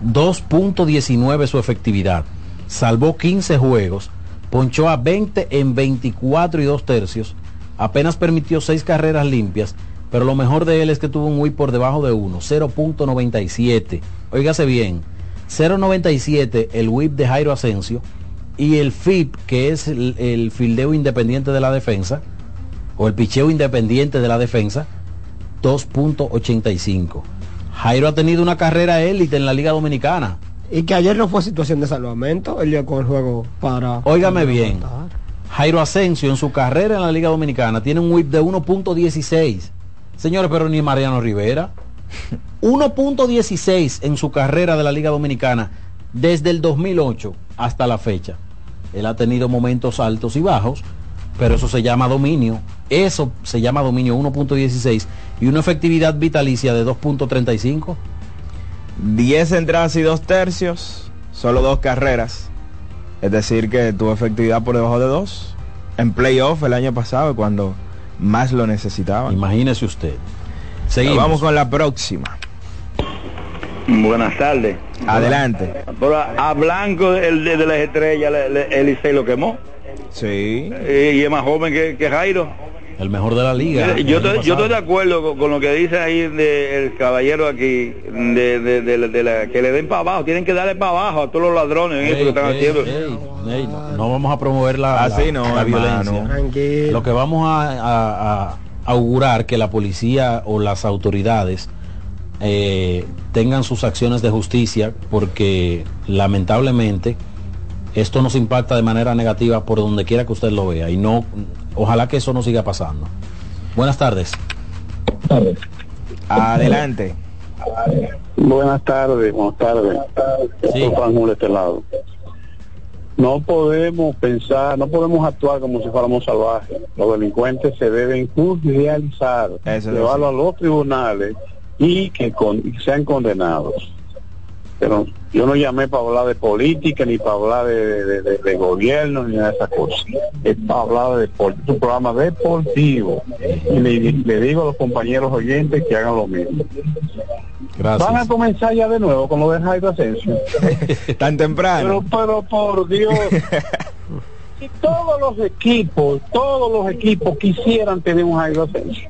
2.19 su efectividad, salvó 15 juegos, ponchó a 20 en 24 y 2 tercios, apenas permitió 6 carreras limpias, pero lo mejor de él es que tuvo un whip por debajo de 1, 0.97. Óigase bien, 0.97 el whip de Jairo Asensio y el FIP, que es el, el fildeo independiente de la defensa, o el picheo independiente de la defensa, 2.85. Jairo ha tenido una carrera élite en la Liga Dominicana. Y que ayer no fue situación de salvamento, él llegó con el juego para... Óigame para bien. Jairo Asensio en su carrera en la Liga Dominicana tiene un whip de 1.16. Señores, pero ni Mariano Rivera. 1.16 en su carrera de la Liga Dominicana desde el 2008 hasta la fecha. Él ha tenido momentos altos y bajos, pero eso se llama dominio. Eso se llama dominio 1.16 y una efectividad vitalicia de 2.35. 10 entradas y dos tercios, solo dos carreras. Es decir, que tuvo efectividad por debajo de dos. En playoff el año pasado, cuando más lo necesitaban. Imagínese usted. Seguimos. Vamos con la próxima. Buenas tardes. Adelante. Pero a, a Blanco, el de, de las estrellas, le- el Licey lo quemó. Sí. Y, y es más joven que, que Jairo. El mejor de la liga. Eh, Yo, estoy, yo estoy pasado. de acuerdo con, con lo que dice ahí de, el caballero aquí, de, de- de la- de la- que le den para abajo, tienen que darle para abajo a todos los ladrones eso que Ey, están ey, haciendo. ey, ey, no, no vamos a promover la, Así la- no, la hermano. violencia. Lo que vamos a, a- a augurar que la policía o las autoridades eh, tengan sus acciones de justicia porque lamentablemente esto nos impacta de manera negativa por donde quiera que usted lo vea y no ojalá que eso no siga pasando. Buenas tardes. Adelante. Buenas tardes, buenas tardes. Soy Juan este lado. No podemos pensar, no podemos actuar como si fuéramos salvajes. Los delincuentes se deben judicializar, llevarlo a los tribunales y que, con- y que sean condenados. Pero yo no llamé para hablar de política, ni para hablar de, de- de- de gobierno, ni nada de esas cosas. Es para hablar de deporte, es un programa deportivo. Y le, le digo a los compañeros oyentes que hagan lo mismo. Gracias. Van a comenzar ya de nuevo con lo de Jairo Asensio. Tan temprano. Pero, pero por Dios, si todos los equipos, todos los equipos quisieran tener un Jairo Asensio,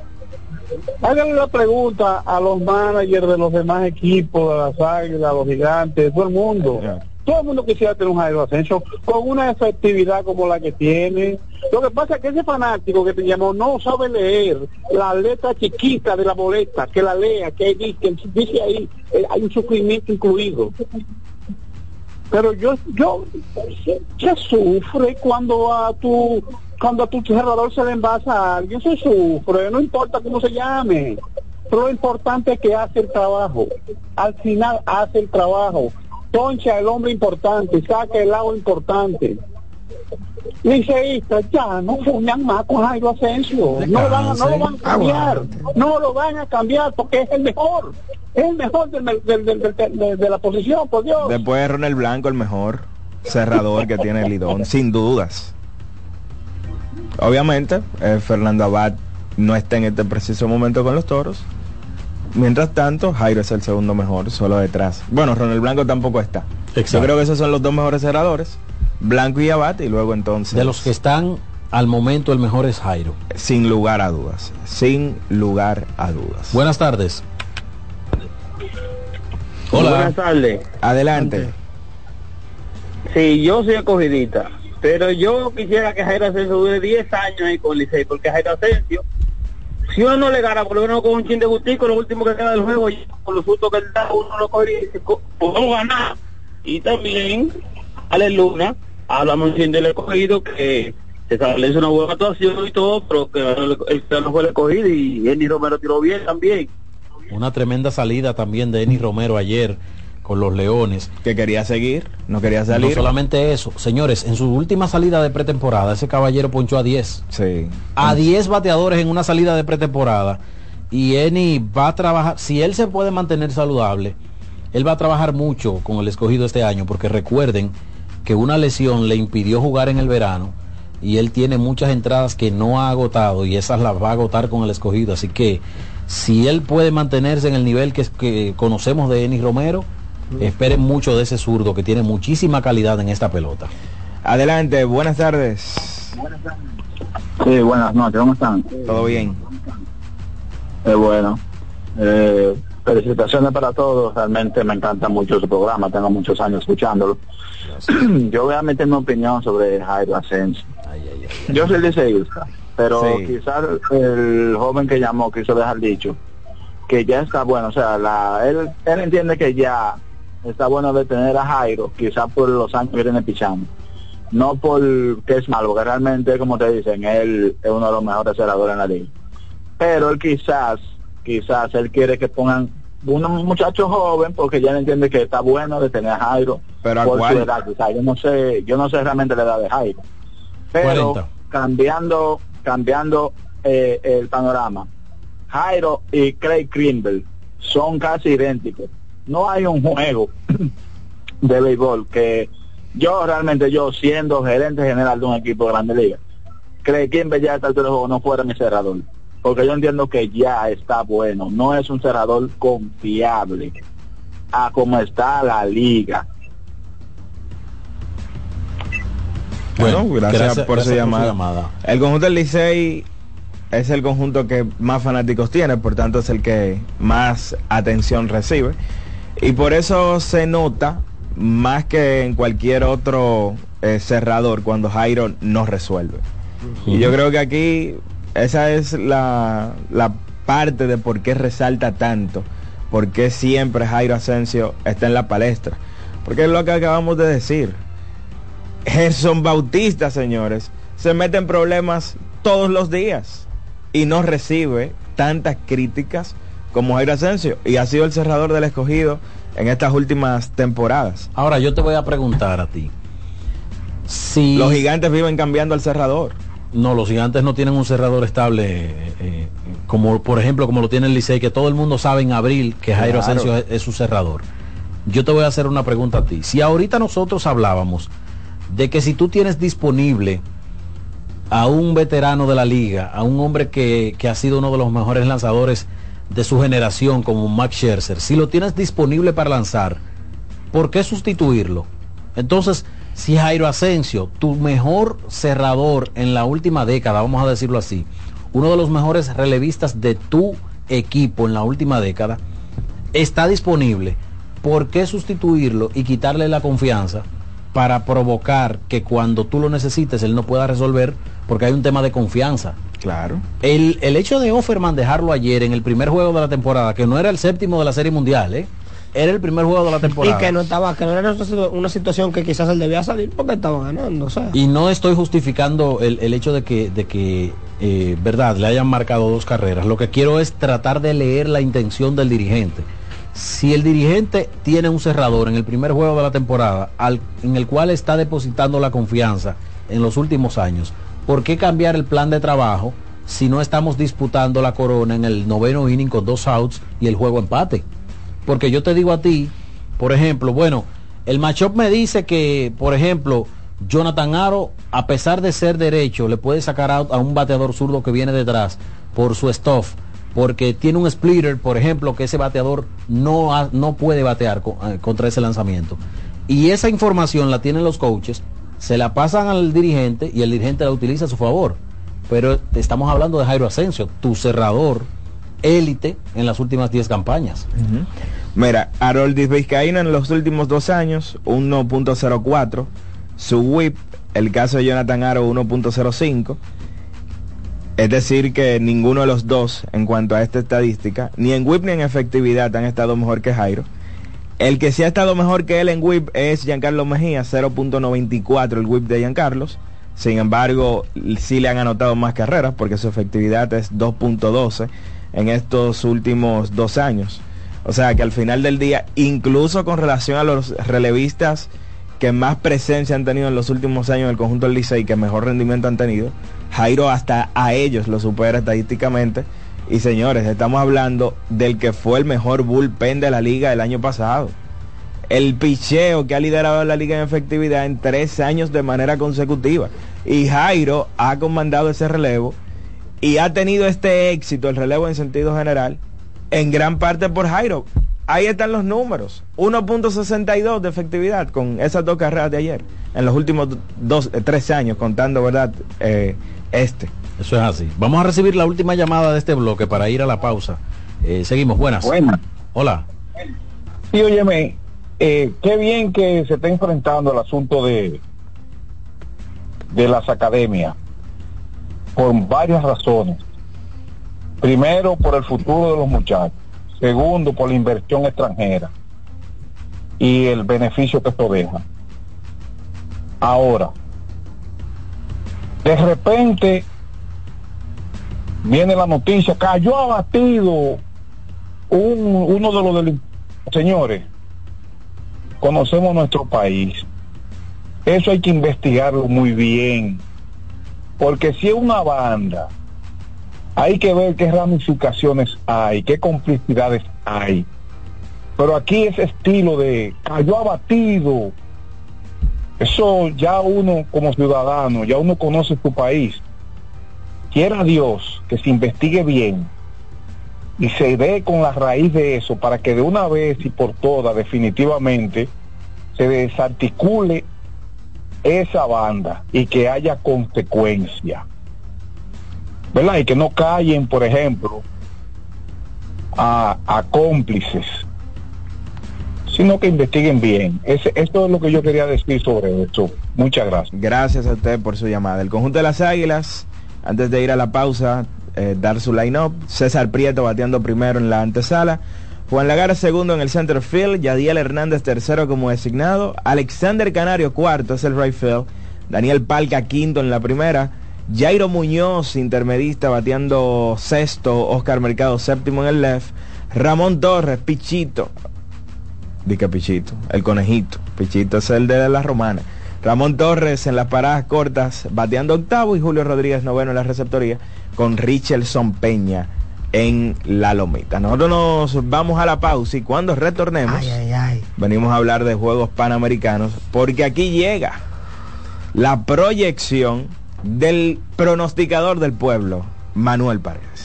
háganle la pregunta a los managers de los demás equipos, de las águilas, los gigantes, todo el mundo. Todo el mundo quisiera tener un Jairo Asensio con una efectividad como la que tiene. Lo que pasa es que ese fanático que te llamó no sabe leer la letra chiquita de la boleta, que la lea, que dice, que dice ahí, eh, hay un sufrimiento incluido. Pero yo, yo, se sufre cuando a tu, cuando tu cerrador se le envasa a alguien, se sufre, no importa cómo se llame. Pero lo importante es que hace el trabajo. Al final hace el trabajo. Poncha el hombre importante, saca el lado importante. Liceístas ya no fuñan más con Jairo Asensio. No, lo van, a- no lo van a cambiar. No lo van a cambiar porque es el mejor. Es el mejor del- de la posición, por Dios. Después de Ronald Blanco, el mejor cerrador que tiene el Lidón, sin dudas. Obviamente, eh, Fernando Abad no está en este preciso momento con los toros. Mientras tanto, Jairo es el segundo mejor, solo detrás. Bueno, Ronald Blanco tampoco está. Yo creo que esos son los dos mejores cerradores. Blanco y Abad, y luego entonces. De los que están al momento el mejor es Jairo. Sin lugar a dudas. Sin lugar a dudas. Buenas tardes. Hola. Buenas tardes. Adelante. Sí, yo soy acogidita, pero yo quisiera que Jairo Asensio dure 10 años ahí con Licey, porque Jairo Asensio, si uno no le gana, por lo menos con un chin de gustico, lo último que queda del juego, y con los frutos que él da, uno lo coge y dice, "Co- podemos ganar. Y también, Ale Luna, hablamos chin del escogido que se establece una buena actuación y todo, pero que el, no fue el escogido y Andy Romero tiró bien también. Una tremenda salida también de Eni Romero ayer con los Leones. Que quería seguir, no quería salir. No solamente eso, señores, en su última salida de pretemporada, ese caballero ponchó a 10. Sí. A 10 bateadores en una salida de pretemporada. Y Eni va a trabajar, si él se puede mantener saludable, él va a trabajar mucho con el escogido este año, porque recuerden que una lesión le impidió jugar en el verano y él tiene muchas entradas que no ha agotado y esas las va a agotar con el escogido. Así que si él puede mantenerse en el nivel que, que conocemos de Eni Romero, esperen mucho de ese zurdo que tiene muchísima calidad en esta pelota. Adelante, buenas tardes. Sí, buenas noches, ¿cómo están? Todo bien. Eh, bueno, eh, felicitaciones para todos, realmente me encanta mucho su programa, tengo muchos años escuchándolo. Yo voy a meter mi opinión sobre Jairo Asensio. Yo soy liceísta, pero Sí. quizás el joven que llamó quiso dejar dicho que ya está bueno, o sea, la, él, él entiende que ya está bueno de tener a Jairo, quizás por los años que tiene pichando. No por que es malo, porque realmente, como te dicen, él es uno de los mejores cerradores en la liga pero él quizás, quizás él quiere que pongan un muchacho joven porque ya entiende que está bueno de tener a Jairo Pero ¿a por cuál? su edad, quizás. yo no sé, yo no sé realmente la edad de Jairo. Pero 40. cambiando, cambiando eh, el panorama, Jairo y Craig Krimble son casi idénticos. No hay un juego de béisbol que yo realmente yo siendo gerente general de un equipo de grande liga, Craig Krimble ya a esta altura del juego no fuera mi cerrador. Porque yo entiendo que ya está bueno, no es un cerrador confiable. a cómo está la liga. Bueno, gracias, gracias- por, su, gracias por su llamada. llamada. El conjunto del Licey es el conjunto que más fanáticos tiene, por tanto es el que más atención recibe. Y por eso se nota más que en cualquier otro eh, cerrador cuando Jairo no resuelve. Y yo creo que aquí esa es la, la parte de por qué resalta tanto, por qué siempre Jairo Asensio está en la palestra. Porque es lo que acabamos de decir. Gerson Bautista, señores, se mete en problemas todos los días y no recibe tantas críticas como Jairo Asensio y ha sido el cerrador del escogido en estas últimas temporadas. Ahora yo te voy a preguntar a ti. Si Los gigantes viven cambiando al cerrador. No, los gigantes no tienen un cerrador estable, eh, eh, como por ejemplo como lo tiene el Licey, que todo el mundo sabe en abril que Jairo Claro. Asensio es, es su cerrador. Yo te voy a hacer una pregunta a ti. Si ahorita nosotros hablábamos de que si tú tienes disponible a un veterano de la liga, a un hombre que, que ha sido uno de los mejores lanzadores de su generación como Max Scherzer, si lo tienes disponible para lanzar, ¿por qué sustituirlo? Entonces, si Jairo Asensio, tu mejor cerrador en la última década, vamos a decirlo así, uno de los mejores relevistas de tu equipo en la última década, está disponible, ¿por qué sustituirlo y quitarle la confianza para provocar que cuando tú lo necesites él no pueda resolver porque hay un tema de confianza? Claro. El, el hecho de Offerman dejarlo ayer en el primer juego de la temporada, que no era el séptimo de la Serie Mundial, ¿eh? era el primer juego de la temporada. Y que no estaba, que no era una situ- una situación que quizás él debía salir porque estaba ganando, o sea. Y no estoy justificando el, el hecho de que, de que eh, verdad, le hayan marcado dos carreras. Lo que quiero es tratar de leer la intención del dirigente. Si el dirigente tiene un cerrador en el primer juego de la temporada, al- en el cual está depositando la confianza en los últimos años, ¿por qué cambiar el plan de trabajo si no estamos disputando la corona en el noveno inning con dos outs y el juego empate? Porque yo te digo a ti, por ejemplo, bueno, el matchup me dice que, por ejemplo, Jonathan Aro, a pesar de ser derecho, le puede sacar out a un bateador zurdo que viene detrás por su stuff, porque tiene un splitter, por ejemplo, que ese bateador no, ha- no puede batear co- eh, contra ese lanzamiento. Y esa información la tienen los coaches, se la pasan al dirigente y el dirigente la utiliza a su favor. Pero estamos hablando de Jairo Asensio, tu cerrador élite en las últimas 10 campañas. Mira, Haroldis Vizcaína en los últimos dos años, 1.04. Su whip, el caso de Jonathan Aro, 1.05. Es decir, que ninguno de los dos, en cuanto a esta estadística, ni en whip ni en efectividad han estado mejor que Jairo. El que sí ha estado mejor que él en whip es Giancarlo Mejía, 0.94 el whip de Giancarlos. Sin embargo, sí le han anotado más carreras porque su efectividad es 2.12 en estos últimos dos años. O sea que al final del día, incluso con relación a los relevistas que más presencia han tenido en los últimos años en el conjunto del Licey, que mejor rendimiento han tenido, Jairo hasta a ellos lo supera estadísticamente. Y señores, estamos hablando del que fue el mejor bullpen de la liga el año pasado. El picheo que ha liderado la liga en efectividad en tres años de manera consecutiva. Y Jairo ha comandado ese relevo y ha tenido este éxito, el relevo en sentido general, en gran parte por Jairo. Ahí están los números. 1.62 de efectividad con esas dos carreras de ayer. En los últimos dos, tres años, contando, ¿verdad? Eh, este. Eso es así. Vamos a recibir la última llamada de este bloque para ir a la pausa. Eh, seguimos, buenas. Buenas. Hola. Sí, óyeme, eh, qué bien que se está enfrentando el asunto de, de las academias por varias razones. Primero, por el futuro de los muchachos. Segundo, por la inversión extranjera y el beneficio que esto deja. Ahora, de repente viene la noticia, cayó abatido un, uno de los delincuentes. Señores, conocemos nuestro país. Eso hay que investigarlo muy bien. Porque si es una banda, hay que ver qué ramificaciones hay, qué complicidades hay. Pero aquí ese estilo de cayó abatido, eso ya uno como ciudadano, ya uno conoce su país. Quiera Dios que se investigue bien y se dé con la raíz de eso para que de una vez y por todas definitivamente se desarticule esa banda y que haya consecuencia. ¿Verdad? Y que no callen, por ejemplo, a, a cómplices, sino que investiguen bien. Esto es lo que yo quería decir sobre esto. Muchas gracias. Gracias a usted por su llamada. El conjunto de las Águilas, antes de ir a la pausa, eh, dar su line-up. César Prieto bateando primero en la antesala. Juan Lagar segundo en el center field. Yadiel Hernández tercero como designado. Alexander Canario cuarto es el right field. Daniel Palca quinto en la primera. Jairo Muñoz, intermedista, bateando sexto. Oscar Mercado séptimo en el left. Ramón Torres, Pichito. Dica Pichito, el conejito. Pichito es el de la romana. Ramón Torres en las paradas cortas, bateando octavo. Y Julio Rodríguez noveno en la receptoría. Con Richelson Peña en la lomita. Nosotros nos vamos a la pausa y cuando retornemos, Ay, ay, ay. venimos a hablar de Juegos Panamericanos, porque aquí llega la proyección del pronosticador del pueblo, Manuel Paredes.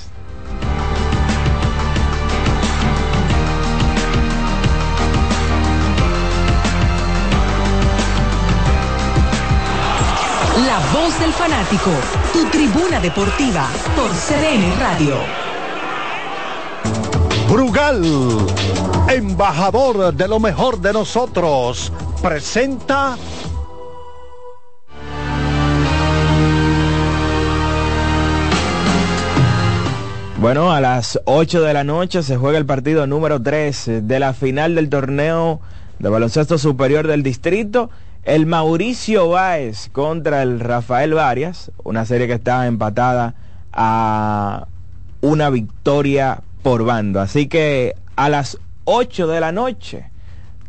Voz del fanático, tu tribuna deportiva por CDN Radio. Brugal, embajador de lo mejor de nosotros, presenta Bueno, a las 8 de la noche se juega el partido número 3 de la final del torneo de baloncesto superior del distrito. El Mauricio Báez contra el Rafael Varias, una serie que está empatada a una victoria por bando. Así que a las 8 de la noche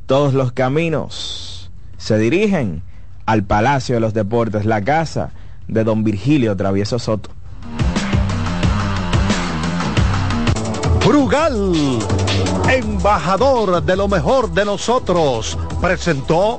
todos los caminos se dirigen al Palacio de los Deportes, la casa de don Virgilio Travieso Soto. Brugal, embajador de lo mejor de nosotros, presentó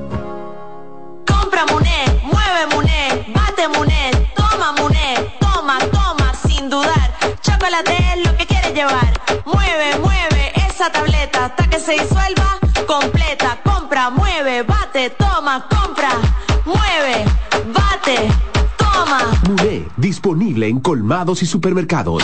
Llevar. Mueve, mueve esa tableta hasta que se disuelva completa. Compra, mueve, bate, toma, compra, mueve, bate, toma. Muné, disponible en colmados y supermercados.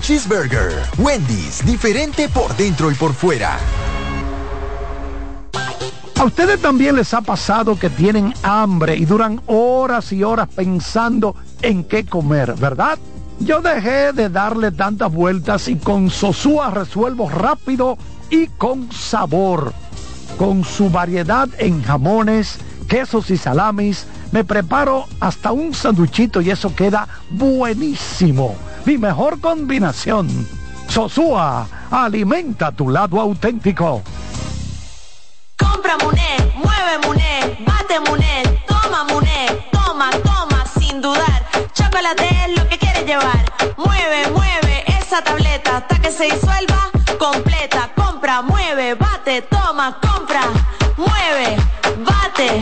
Cheeseburger. Wendy's, diferente por dentro y por fuera. A ustedes también les ha pasado que tienen hambre y duran horas y horas pensando en qué comer, ¿verdad? Yo dejé de darle tantas vueltas y con Sosúa resuelvo rápido y con sabor. Con su variedad en jamones, quesos y salamis, me preparo hasta un sanduchito y eso queda buenísimo. Mi mejor combinación. Sosúa, alimenta tu lado auténtico. Compra Muné, mueve Muné, bate Muné, toma Muné, toma, toma, sin dudar. Chocolate es lo que quieres llevar. Mueve, mueve esa tableta hasta que se disuelva completa. Compra, mueve, bate, toma, compra, mueve, bate,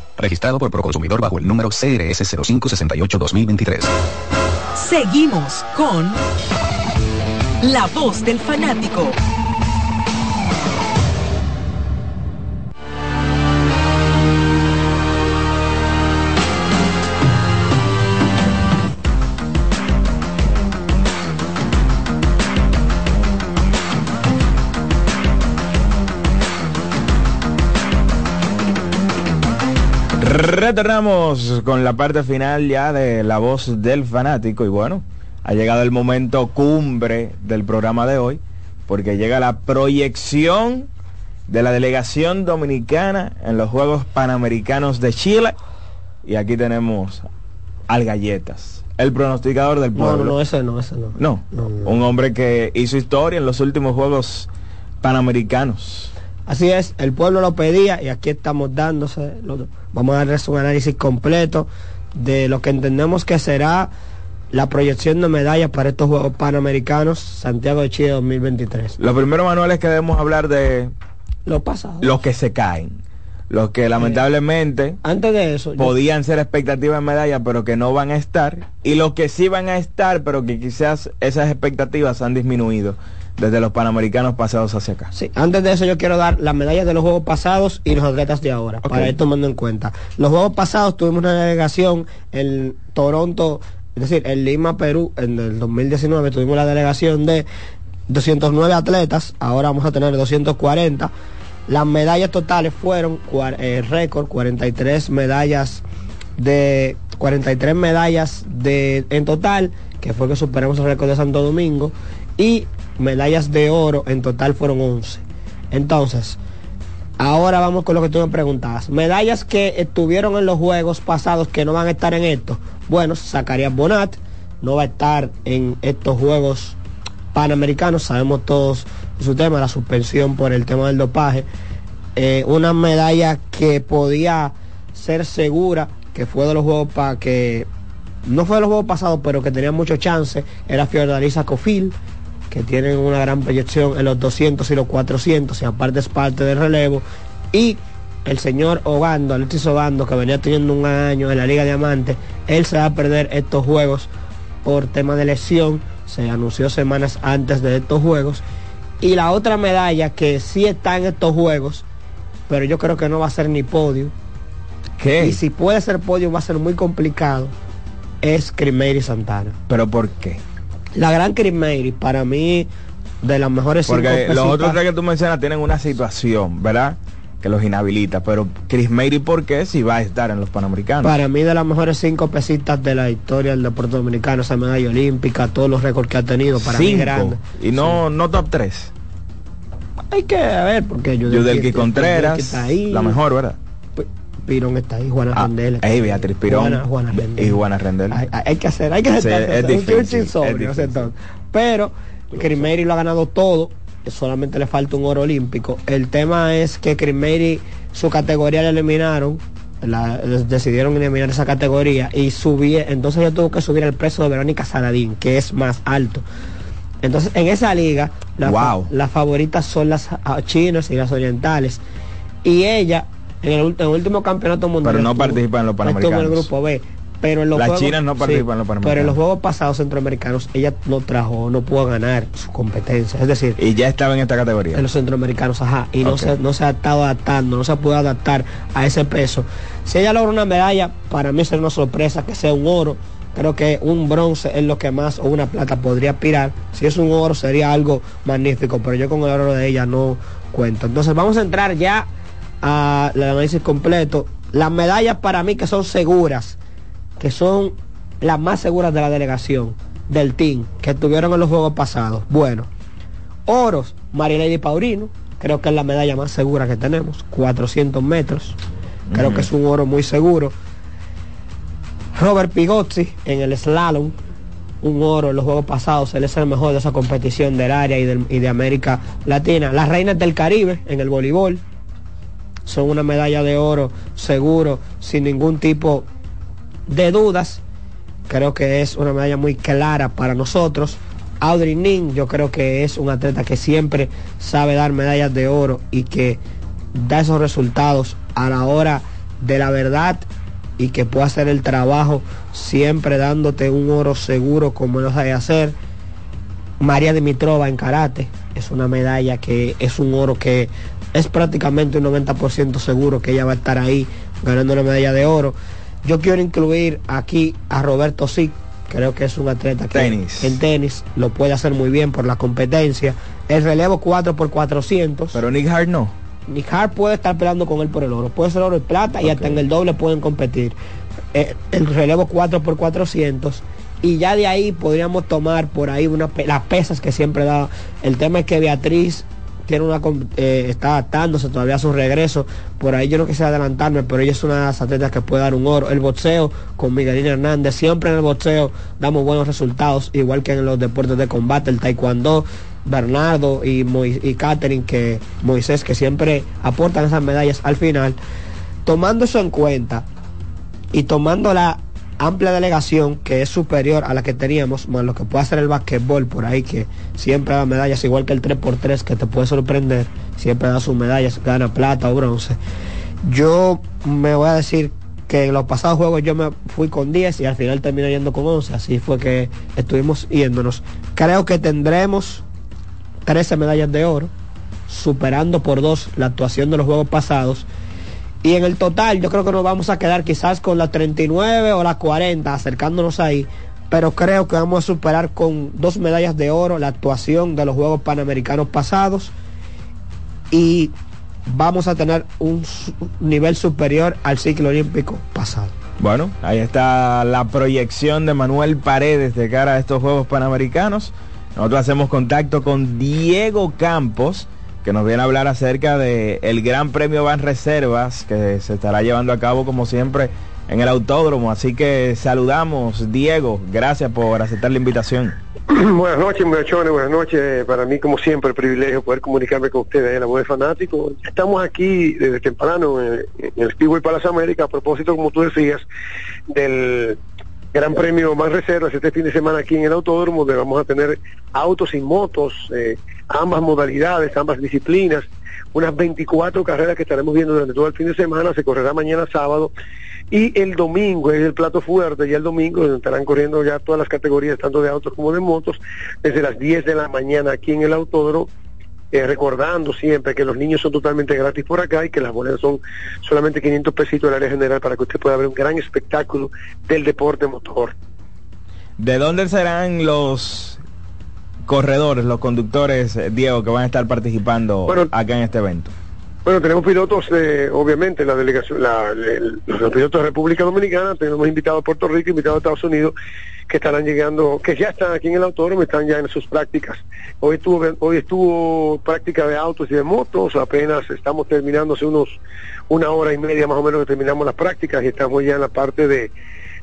Registrado por Proconsumidor bajo el número CRS 0568-2023. Seguimos con La Voz del Fanático. Retornamos con la parte final ya de La Voz del Fanático y bueno, ha llegado el momento cumbre del programa de hoy porque llega la proyección de la delegación dominicana en los Juegos Panamericanos de Chile y aquí tenemos al Galletas, el pronosticador del No, pueblo. no, no, ese no, ese no. No, un hombre que hizo historia en los últimos Juegos Panamericanos. Así es, el pueblo lo pedía y aquí estamos dándose, lo- vamos a darles un análisis completo de lo que entendemos que será la proyección de medallas para estos Juegos Panamericanos Santiago de Chile 2023. Lo primero, Manuel, es que debemos hablar de Lo pasado. los que se caen. Los que lamentablemente Antes de eso, yo- podían ser expectativas de medalla, pero que no van a estar. Y los que sí van a estar, pero que quizás esas expectativas han disminuido desde los panamericanos pasados hacia acá. Sí, antes de eso yo quiero dar las medallas de los juegos pasados y los atletas de ahora, para ir tomando en cuenta. Los juegos pasados tuvimos una delegación en Toronto, es decir, en Lima, Perú, en el 2019 tuvimos la delegación de 209 atletas, ahora vamos a tener 240. Las medallas totales fueron eh, récord, 43 medallas de 43 medallas de en total, que fue que superamos el récord de Santo Domingo y medallas de oro en total fueron 11. Entonces, ahora vamos con lo que tú me preguntabas. Medallas que estuvieron en los juegos pasados que no van a estar en estos. Bueno, Zacarías Bonat no va a estar en estos juegos panamericanos, sabemos todos su tema, la suspensión por el tema del dopaje. Eh, una medalla que podía ser segura, que fue de los juegos para que no fue de los juegos pasados, pero que tenía mucho chance, era Fiordalisa Cofil, que tienen una gran proyección en los 200 y los 400, y aparte es parte del relevo. Y el señor Ogando, Alexis Ogando, que venía teniendo un año en la Liga Diamante, él se va a perder estos juegos por tema de lesión, se anunció semanas antes de estos juegos. Y la otra medalla que sí está en estos juegos, pero yo creo que no va a ser ni podio. ¿Qué? Y si puede ser podio va a ser muy complicado, es Crimeiri Santana. ¿Pero por qué? La gran Crimeiri, para mí, de las mejores cinco Porque los pesitas- otros tres que tú mencionas tienen una situación, ¿verdad? que los inhabilita. Pero Chris Mary, ¿por qué? Si va a estar en los Panamericanos. Para mí de las mejores cinco pesitas de la historia del deporte dominicano, esa medalla olímpica, todos los récords que ha tenido, para mí Cinco. grande. Y no, no top 3. Hay que ver, porque yo Yudelki Contreras, está ahí. la mejor, ¿verdad? Pirón está ahí, Juana Ah, Rendel. está ey, ahí. Beatriz Pirón Juana, Juana Rendel. y Juana Rendel. Hay, que hacer, hay que hacer es difícil, es difícil. Pero Crimeri lo ha ganado todo, solamente le falta un oro olímpico. El tema es que Crimeri su categoría la eliminaron, la- decidieron eliminar esa categoría y subí, entonces ella tuvo que subir el peso de Verónica Saladín, que es más alto. Entonces, en esa liga, la fa- Wow. las favoritas son las ah, chinas y las orientales. Y ella, en el, ult- en el último campeonato mundial. Pero no estuvo- participa en los estuvo en el Panamericanos. grupo B. Pero en los Las juegos- chinas no participan en los Panamericanos. Pero en los juegos pasados centroamericanos, ella no trajo, no pudo ganar su competencia. Es decir, Y ya estaba en esta categoría. en los centroamericanos, ajá, y no, se, no se ha estado adaptando, no se puede adaptar a ese peso. Si ella logra una medalla, para mí sería una sorpresa que sea un oro. Creo que un bronce es lo que más, o una plata podría aspirar. Si es un oro sería algo magnífico, pero yo con el oro de ella no cuento. Entonces vamos a entrar ya al análisis completo. Las medallas para mí que son seguras, que son las más seguras de la delegación, del team, que estuvieron en los juegos pasados. Bueno, oros, Marilady Paurino, creo que es la medalla más segura que tenemos, 400 metros. Creo que es un oro muy seguro. Robert Pigozzi en el slalom, un oro en los juegos pasados, él es el mejor de esa competición del área y, del- y de América Latina. Las reinas del Caribe en el voleibol son una medalla de oro seguro, sin ningún tipo de dudas. Creo que es una medalla muy clara para nosotros. Audrey Nin, yo creo que es un atleta que siempre sabe dar medallas de oro y que da esos resultados a la hora de la verdad y que puede hacer el trabajo siempre dándote un oro seguro como lo sabe hacer. María Dimitrova en karate es una medalla que es un oro que es prácticamente un 90% seguro que ella va a estar ahí ganando una medalla de oro. Yo quiero incluir aquí a Roberto Sic, creo que es un atleta que Tenis. en tenis lo puede hacer muy bien por la competencia. El relevo 4 por 400 Pero Nick Hart no. Nick Hart puede estar peleando con él por el oro. Puede ser oro y plata y hasta en el doble pueden competir. Eh, el relevo 4 por 400 y ya de ahí podríamos tomar por ahí las pesas que siempre da. El tema es que Beatriz tiene una eh, está adaptándose todavía a su regreso. Por ahí yo no quisiera adelantarme, pero ella es una de las atletas que puede dar un oro. El boxeo con Miguelina Hernández, siempre en el boxeo damos buenos resultados, igual que en los deportes de combate, el taekwondo. Bernardo y, Moi- y Catherine, que Moisés, que siempre aportan esas medallas al final. Tomando eso en cuenta y tomando la amplia delegación que es superior a la que teníamos, más lo que puede hacer el basquetbol por ahí, que siempre da medallas, igual que el 3x3, que te puede sorprender, siempre da sus medallas, gana plata o bronce. Yo me voy a decir que en los pasados juegos yo me fui con 10 y al final terminé yendo con 11, así fue que estuvimos yéndonos. Creo que tendremos 13 medallas de oro, superando por dos la actuación de los juegos pasados. Y en el total yo creo que nos vamos a quedar quizás con las 39 o las 40, acercándonos ahí. Pero creo que vamos a superar con dos medallas de oro la actuación de los Juegos Panamericanos pasados. Y vamos a tener un nivel superior al ciclo olímpico pasado. Bueno, ahí está la proyección de Manuel Paredes de cara a estos Juegos Panamericanos. Nosotros hacemos contacto con Diego Campos, que nos viene a hablar acerca de el Gran Premio Van Reservas, que se estará llevando a cabo como siempre en el autódromo. Así que saludamos, Diego, gracias por aceptar la invitación. Buenas noches, muchachones, buenas noches. Para mí, como siempre, el privilegio poder comunicarme con ustedes, la voz de fanático. Estamos aquí desde temprano en, el Speedway para las Américas, a propósito, como tú decías, del Gran Premio Más Reservas este fin de semana aquí en el Autódromo, donde vamos a tener autos y motos, eh, ambas modalidades, ambas disciplinas, unas 24 carreras que estaremos viendo durante todo el fin de semana, se correrá mañana sábado. Y el domingo es el plato fuerte, y el domingo estarán corriendo ya todas las categorías, tanto de autos como de motos, desde las 10 de la mañana aquí en el autódromo, eh, recordando siempre que los niños son totalmente gratis por acá y que las boletas son solamente 500 pesitos del área general para que usted pueda ver un gran espectáculo del deporte motor. ¿De dónde serán los corredores, los conductores, eh, Diego, que van a estar participando Bueno, acá en este evento? Bueno, tenemos pilotos, eh, obviamente, la delegación, la, los pilotos de República Dominicana, tenemos invitados a Puerto Rico, invitados a Estados Unidos, que estarán llegando, que ya están aquí en el autódromo, están ya en sus prácticas. Hoy estuvo, hoy estuvo práctica de autos y de motos, apenas estamos terminando hace unos, una hora y media más o menos que terminamos las prácticas y estamos ya en la parte de,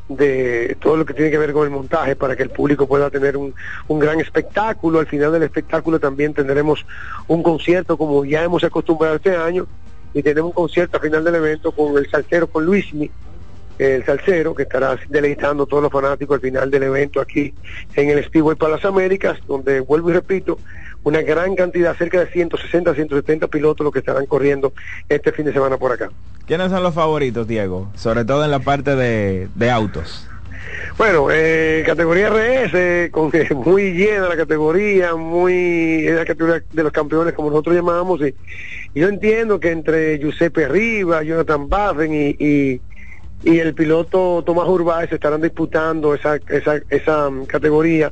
de todo lo que tiene que ver con el montaje para que el público pueda tener un, un gran espectáculo. Al final del espectáculo también tendremos un concierto como ya hemos acostumbrado este año y tenemos un concierto al final del evento con el salsero, con Luismi, el salsero, que estará deleitando a todos los fanáticos al final del evento aquí en el Speedway para las Américas, donde vuelvo y repito, una gran cantidad, cerca de 160, 170 pilotos los que estarán corriendo este fin de semana por acá. ¿Quiénes son los favoritos, Diego? Sobre todo en la parte de, de autos. Bueno, eh, categoría RS, con que muy llena la categoría, muy es la categoría de los campeones como nosotros llamamos, y, yo entiendo que entre Giuseppe Riva, Jonathan Baffen y, y, y el piloto Tomás Urbáez estarán disputando esa, esa, esa mm, categoría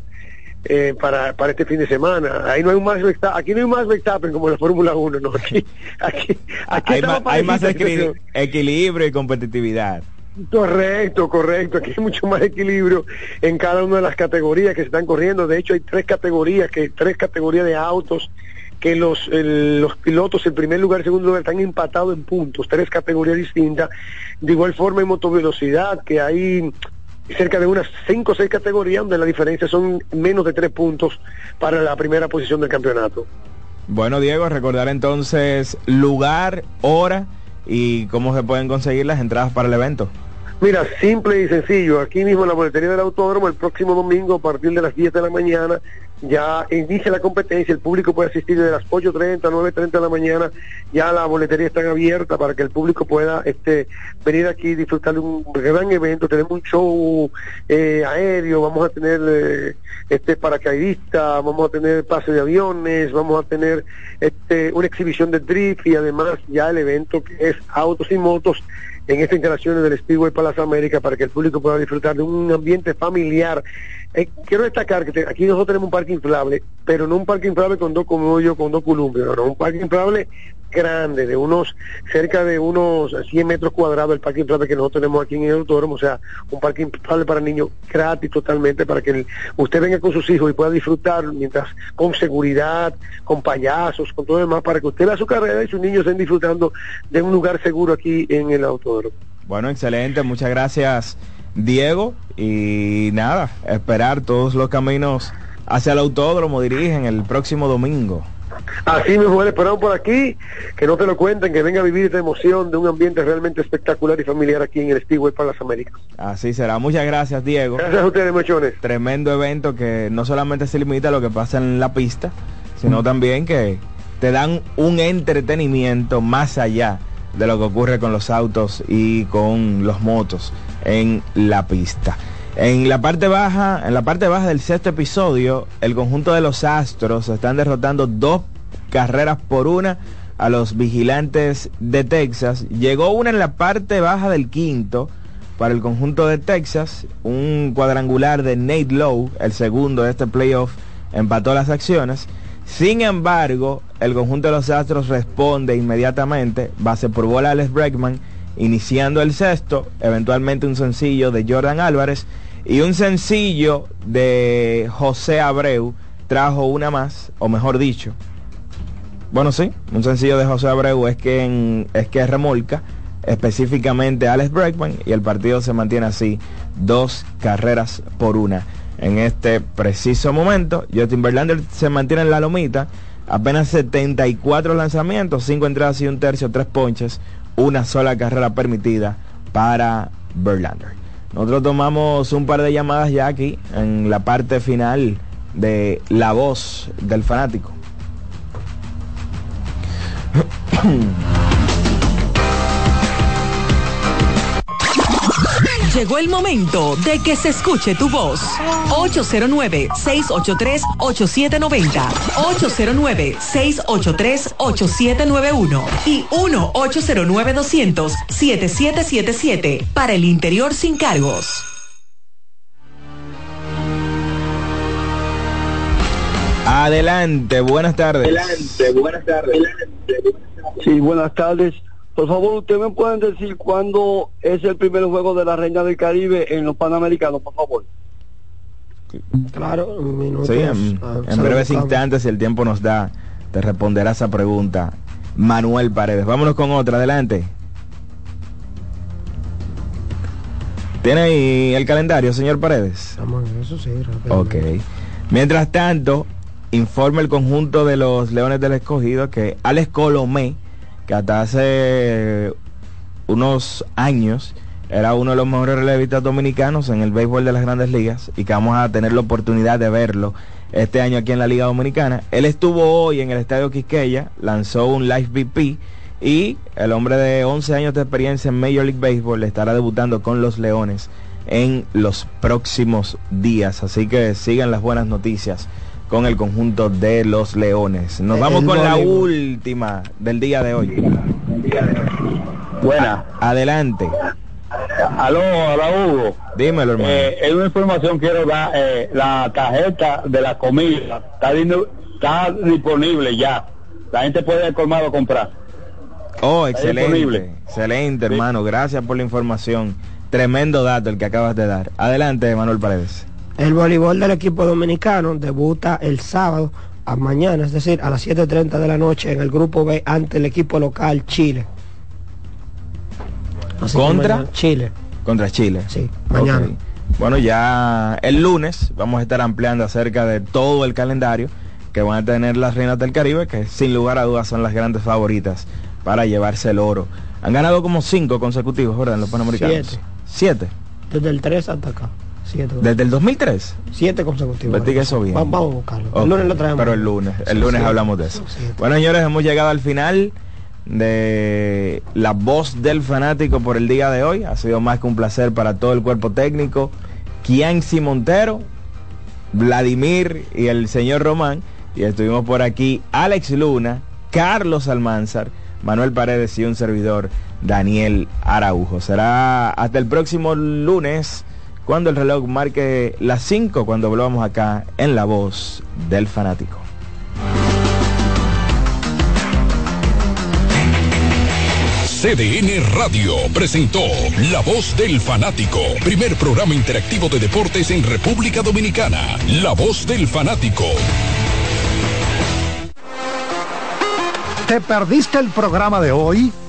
eh, para, para este fin de semana. Ahí no hay un más Verstappen, aquí no hay más Verstappen como en la Fórmula 1, no, aquí, aquí, aquí Hay, hay más situación. equilibrio y competitividad. Correcto, correcto. Aquí hay mucho más equilibrio en cada una de las categorías que se están corriendo. De hecho, hay tres categorías, que tres categorías de autos que los el- los pilotos en primer lugar y segundo lugar están empatados en puntos, tres categorías distintas. De igual forma en motovelocidad, que hay cerca de unas cinco o seis categorías donde la diferencia son menos de tres puntos para la primera posición del campeonato. Bueno, Diego, recordar entonces lugar, hora y cómo se pueden conseguir las entradas para el evento. Mira, simple y sencillo, aquí mismo en la boletería del autódromo, el próximo domingo a partir de las 10 de la mañana, ya inicia la competencia, el público puede asistir desde las 8.30, 9.30 de la mañana, ya la boletería está abierta para que el público pueda este, venir aquí y disfrutar de un gran evento, tenemos un show eh, aéreo, vamos a tener eh, este paracaidista, vamos a tener pase de aviones, vamos a tener este, una exhibición de drift y además ya el evento que es autos y motos en estas instalaciones del Speedway para las Américas para que el público pueda disfrutar de un ambiente familiar. Eh, quiero destacar que aquí nosotros tenemos un parque inflable, pero no un parque inflable con dos como con dos columpios, no, no, un parque inflable grande, de unos, cerca de unos 100 metros cuadrados el parque inflable que nosotros tenemos aquí en el autódromo, o sea, un parque inflable para niños gratis totalmente para que usted venga con sus hijos y pueda disfrutar mientras con seguridad, con payasos, con todo lo demás, para que usted vea su carrera y sus niños estén disfrutando de un lugar seguro aquí en el autódromo. Bueno, excelente, muchas gracias, Diego. Y nada, esperar todos los caminos hacia el autódromo dirigen el próximo domingo. Así mismo, le esperamos por aquí, que no te lo cuenten, que venga a vivir esta emoción de un ambiente realmente espectacular y familiar aquí en el Speedway para las Américas. Así será. Muchas gracias, Diego. Gracias a ustedes, mechones. Tremendo evento que no solamente se limita a lo que pasa en la pista, sino también que te dan un entretenimiento más allá de lo que ocurre con los autos y con los motos en la pista. En la parte baja, en la parte baja del sexto episodio, el conjunto de los Astros están derrotando dos carreras por una a los vigilantes de Texas. Llegó una en la parte baja del quinto para el conjunto de Texas, un cuadrangular de Nate Lowe, el segundo de este playoff, empató las acciones. Sin embargo, el conjunto de los Astros responde inmediatamente, base por bola Alex Bregman, iniciando el sexto, eventualmente un sencillo de Jordan Álvarez y un sencillo de José Abreu trajo una más, o mejor dicho, bueno sí, un sencillo de José Abreu es que es que remolca específicamente Alex Bregman y el partido se mantiene así, dos carreras por una. En este preciso momento, Justin Verlander se mantiene en la lomita, apenas 74 lanzamientos, 5 entradas y un tercio, 3 ponches, una sola carrera permitida para Verlander. Nosotros tomamos un par de llamadas ya aquí en la parte final de La Voz del Fanático. Llegó el momento de que se escuche tu voz. 809-683-8790. 809-683-8791. Y 1-809-200-7777. Para el interior sin cargos. Adelante, buenas tardes. Adelante, buenas tardes. Sí, buenas tardes. Por favor, ¿usted me pueden decir cuándo es el primer juego de la Reina del Caribe en los Panamericanos, por favor? Claro, un minuto. Sí, en, Ah, en breves instantes, si el tiempo nos da, te responderá esa pregunta. Manuel Paredes. Vámonos con otra, adelante. ¿Tiene ahí el calendario, señor Paredes? Estamos en eso sí. Ok. Mientras tanto, informa el conjunto de los Leones del Escogido que Alex Colomé, que hasta hace unos años era uno de los mejores relevistas dominicanos en el béisbol de las grandes ligas y que vamos a tener la oportunidad de verlo este año aquí en la Liga Dominicana. Él estuvo hoy en el Estadio Quisqueya, lanzó un Live VP y el hombre de 11 años de experiencia en Major League Baseball estará debutando con los Leones en los próximos días. Así que sigan las buenas noticias con el conjunto de los Leones. Nos El vamos con la última del día de hoy. Buena. Adelante. Aló, hola Hugo. Dímelo, hermano. Eh, es una información quiero dar. eh, la tarjeta de la comida está, está disponible ya. La gente puede ir colmado a comprar. Oh, Está excelente. disponible. Excelente, hermano. Gracias por la información. Tremendo dato el que acabas de dar. Adelante, Manuel Paredes. El voleibol del equipo dominicano debuta el sábado a mañana, es decir, a las 7.30 de la noche en el grupo B ante el equipo local Chile. Así ¿Contra? Chile. Contra Chile. Sí, mañana. Bueno, ya el lunes vamos a estar ampliando acerca de todo el calendario que van a tener las Reinas del Caribe, que sin lugar a dudas son las grandes favoritas para llevarse el oro. Han ganado como cinco consecutivos, ¿verdad? En los Panamericanos. Siete. Siete. Desde el 3 hasta acá. Siete. Desde el 2003. Siete consecutivos. Investigue eso bien. Va- Vamos a buscarlo. El lunes lo traemos. Pero el lunes, el lunes hablamos de eso. Bueno, señores, hemos llegado al final de la voz del fanático por el día de hoy. Ha sido más que un placer para todo el cuerpo técnico. Kianci Montero, Vladimir y el señor Román. Y estuvimos por aquí Alex Luna, Carlos Almanzar, Manuel Paredes y un servidor, Daniel Araujo. Será hasta el próximo lunes cuando el reloj marque las 5 cuando volvamos acá en la voz del fanático. CDN Radio presentó La Voz del Fanático, primer programa interactivo de deportes en República Dominicana. La Voz del Fanático. ¿Te perdiste el programa de hoy?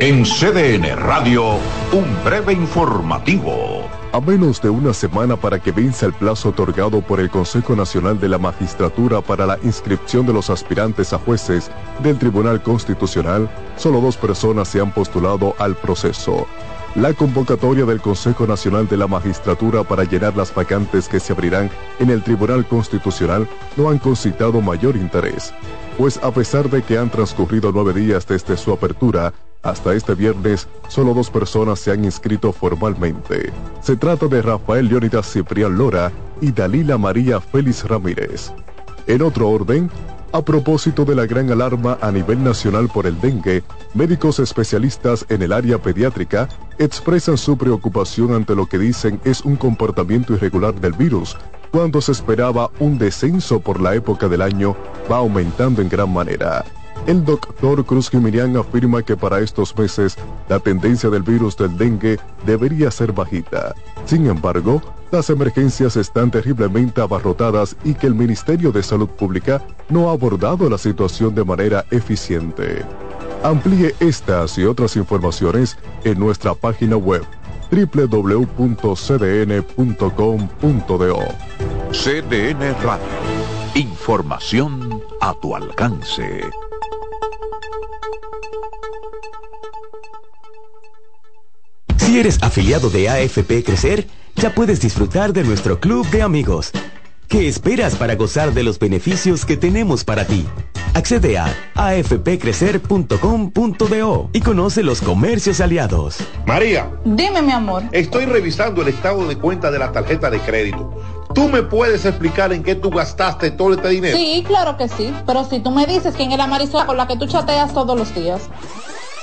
En CDN Radio, un breve informativo. A menos de una semana para que venza el plazo otorgado por el Consejo Nacional de la Magistratura para la inscripción de los aspirantes a jueces del Tribunal Constitucional, solo dos personas se han postulado al proceso. La convocatoria del Consejo Nacional de la Magistratura para llenar las vacantes que se abrirán en el Tribunal Constitucional no han concitado mayor interés, pues a pesar de que han transcurrido nueve días desde su apertura, hasta este viernes, solo dos personas se han inscrito formalmente. Se trata de Rafael Leónidas Ciprián Lora y Dalila María Félix Ramírez. En otro orden, a propósito de la gran alarma a nivel nacional por el dengue, médicos especialistas en el área pediátrica expresan su preocupación ante lo que dicen es un comportamiento irregular del virus, cuando se esperaba un descenso por la época del año, va aumentando en gran manera. El doctor Cruz Jimirián afirma que para estos meses la tendencia del virus del dengue debería ser bajita. Sin embargo, las emergencias están terriblemente abarrotadas y que el Ministerio de Salud Pública no ha abordado la situación de manera eficiente. Amplíe estas y otras informaciones en nuestra página web www.cdn.com.do. CDN Radio. Información a tu alcance. Si eres afiliado de AFP Crecer, ya puedes disfrutar de nuestro club de amigos. ¿Qué esperas para gozar de los beneficios que tenemos para ti? Accede a afpcrecer.com.do y conoce los comercios aliados. María, Dime, mi amor. estoy revisando el estado de cuenta de la tarjeta de crédito. ¿Tú me puedes explicar en qué tú gastaste todo este dinero? Sí, claro que sí. Pero si tú me dices quién es la Marisol con la que tú chateas todos los días.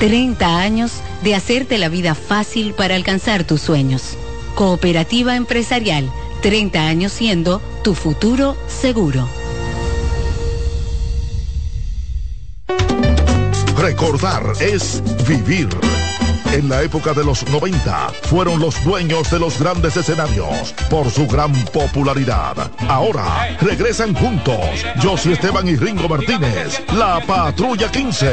30 años de hacerte la vida fácil para alcanzar tus sueños. Cooperativa Empresarial, 30 años siendo tu futuro seguro. Recordar es vivir. En la época de los 90 fueron los dueños de los grandes escenarios por su gran popularidad. Ahora regresan juntos Josie Esteban y Ringo Martínez, la Patrulla 15.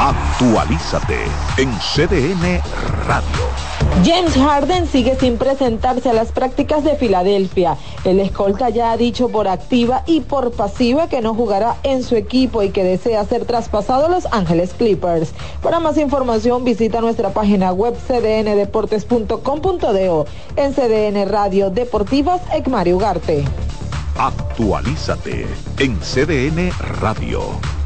Actualízate en CDN Radio. James Harden sigue sin presentarse a las prácticas de Filadelfia. El escolta ya ha dicho por activa y por pasiva que no jugará en su equipo y que desea ser traspasado a Los Ángeles Clippers. Para más información visita nuestra página web cdndeportes.com.do. En CDN Radio Deportivas, Ecmario Ugarte. Actualízate en CDN Radio.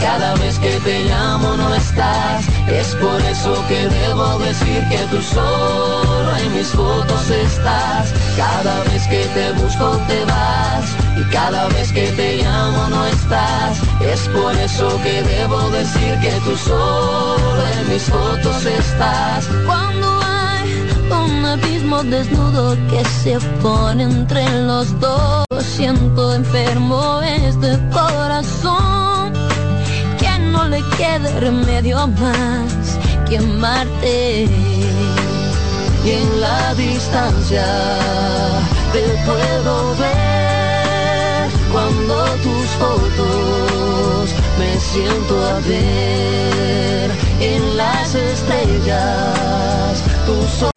cada vez que te llamo no estás. Es por eso que debo decir que tú solo en mis fotos estás. Cada vez que te busco te vas y cada vez que te llamo no estás. Es por eso que debo decir que tú solo en mis fotos estás. Cuando hay un abismo desnudo que se pone entre los dos. Siento enfermo este corazón, no le quede remedio más que amarte. Y en la distancia te puedo ver cuando tus fotos me siento a ver en las estrellas tus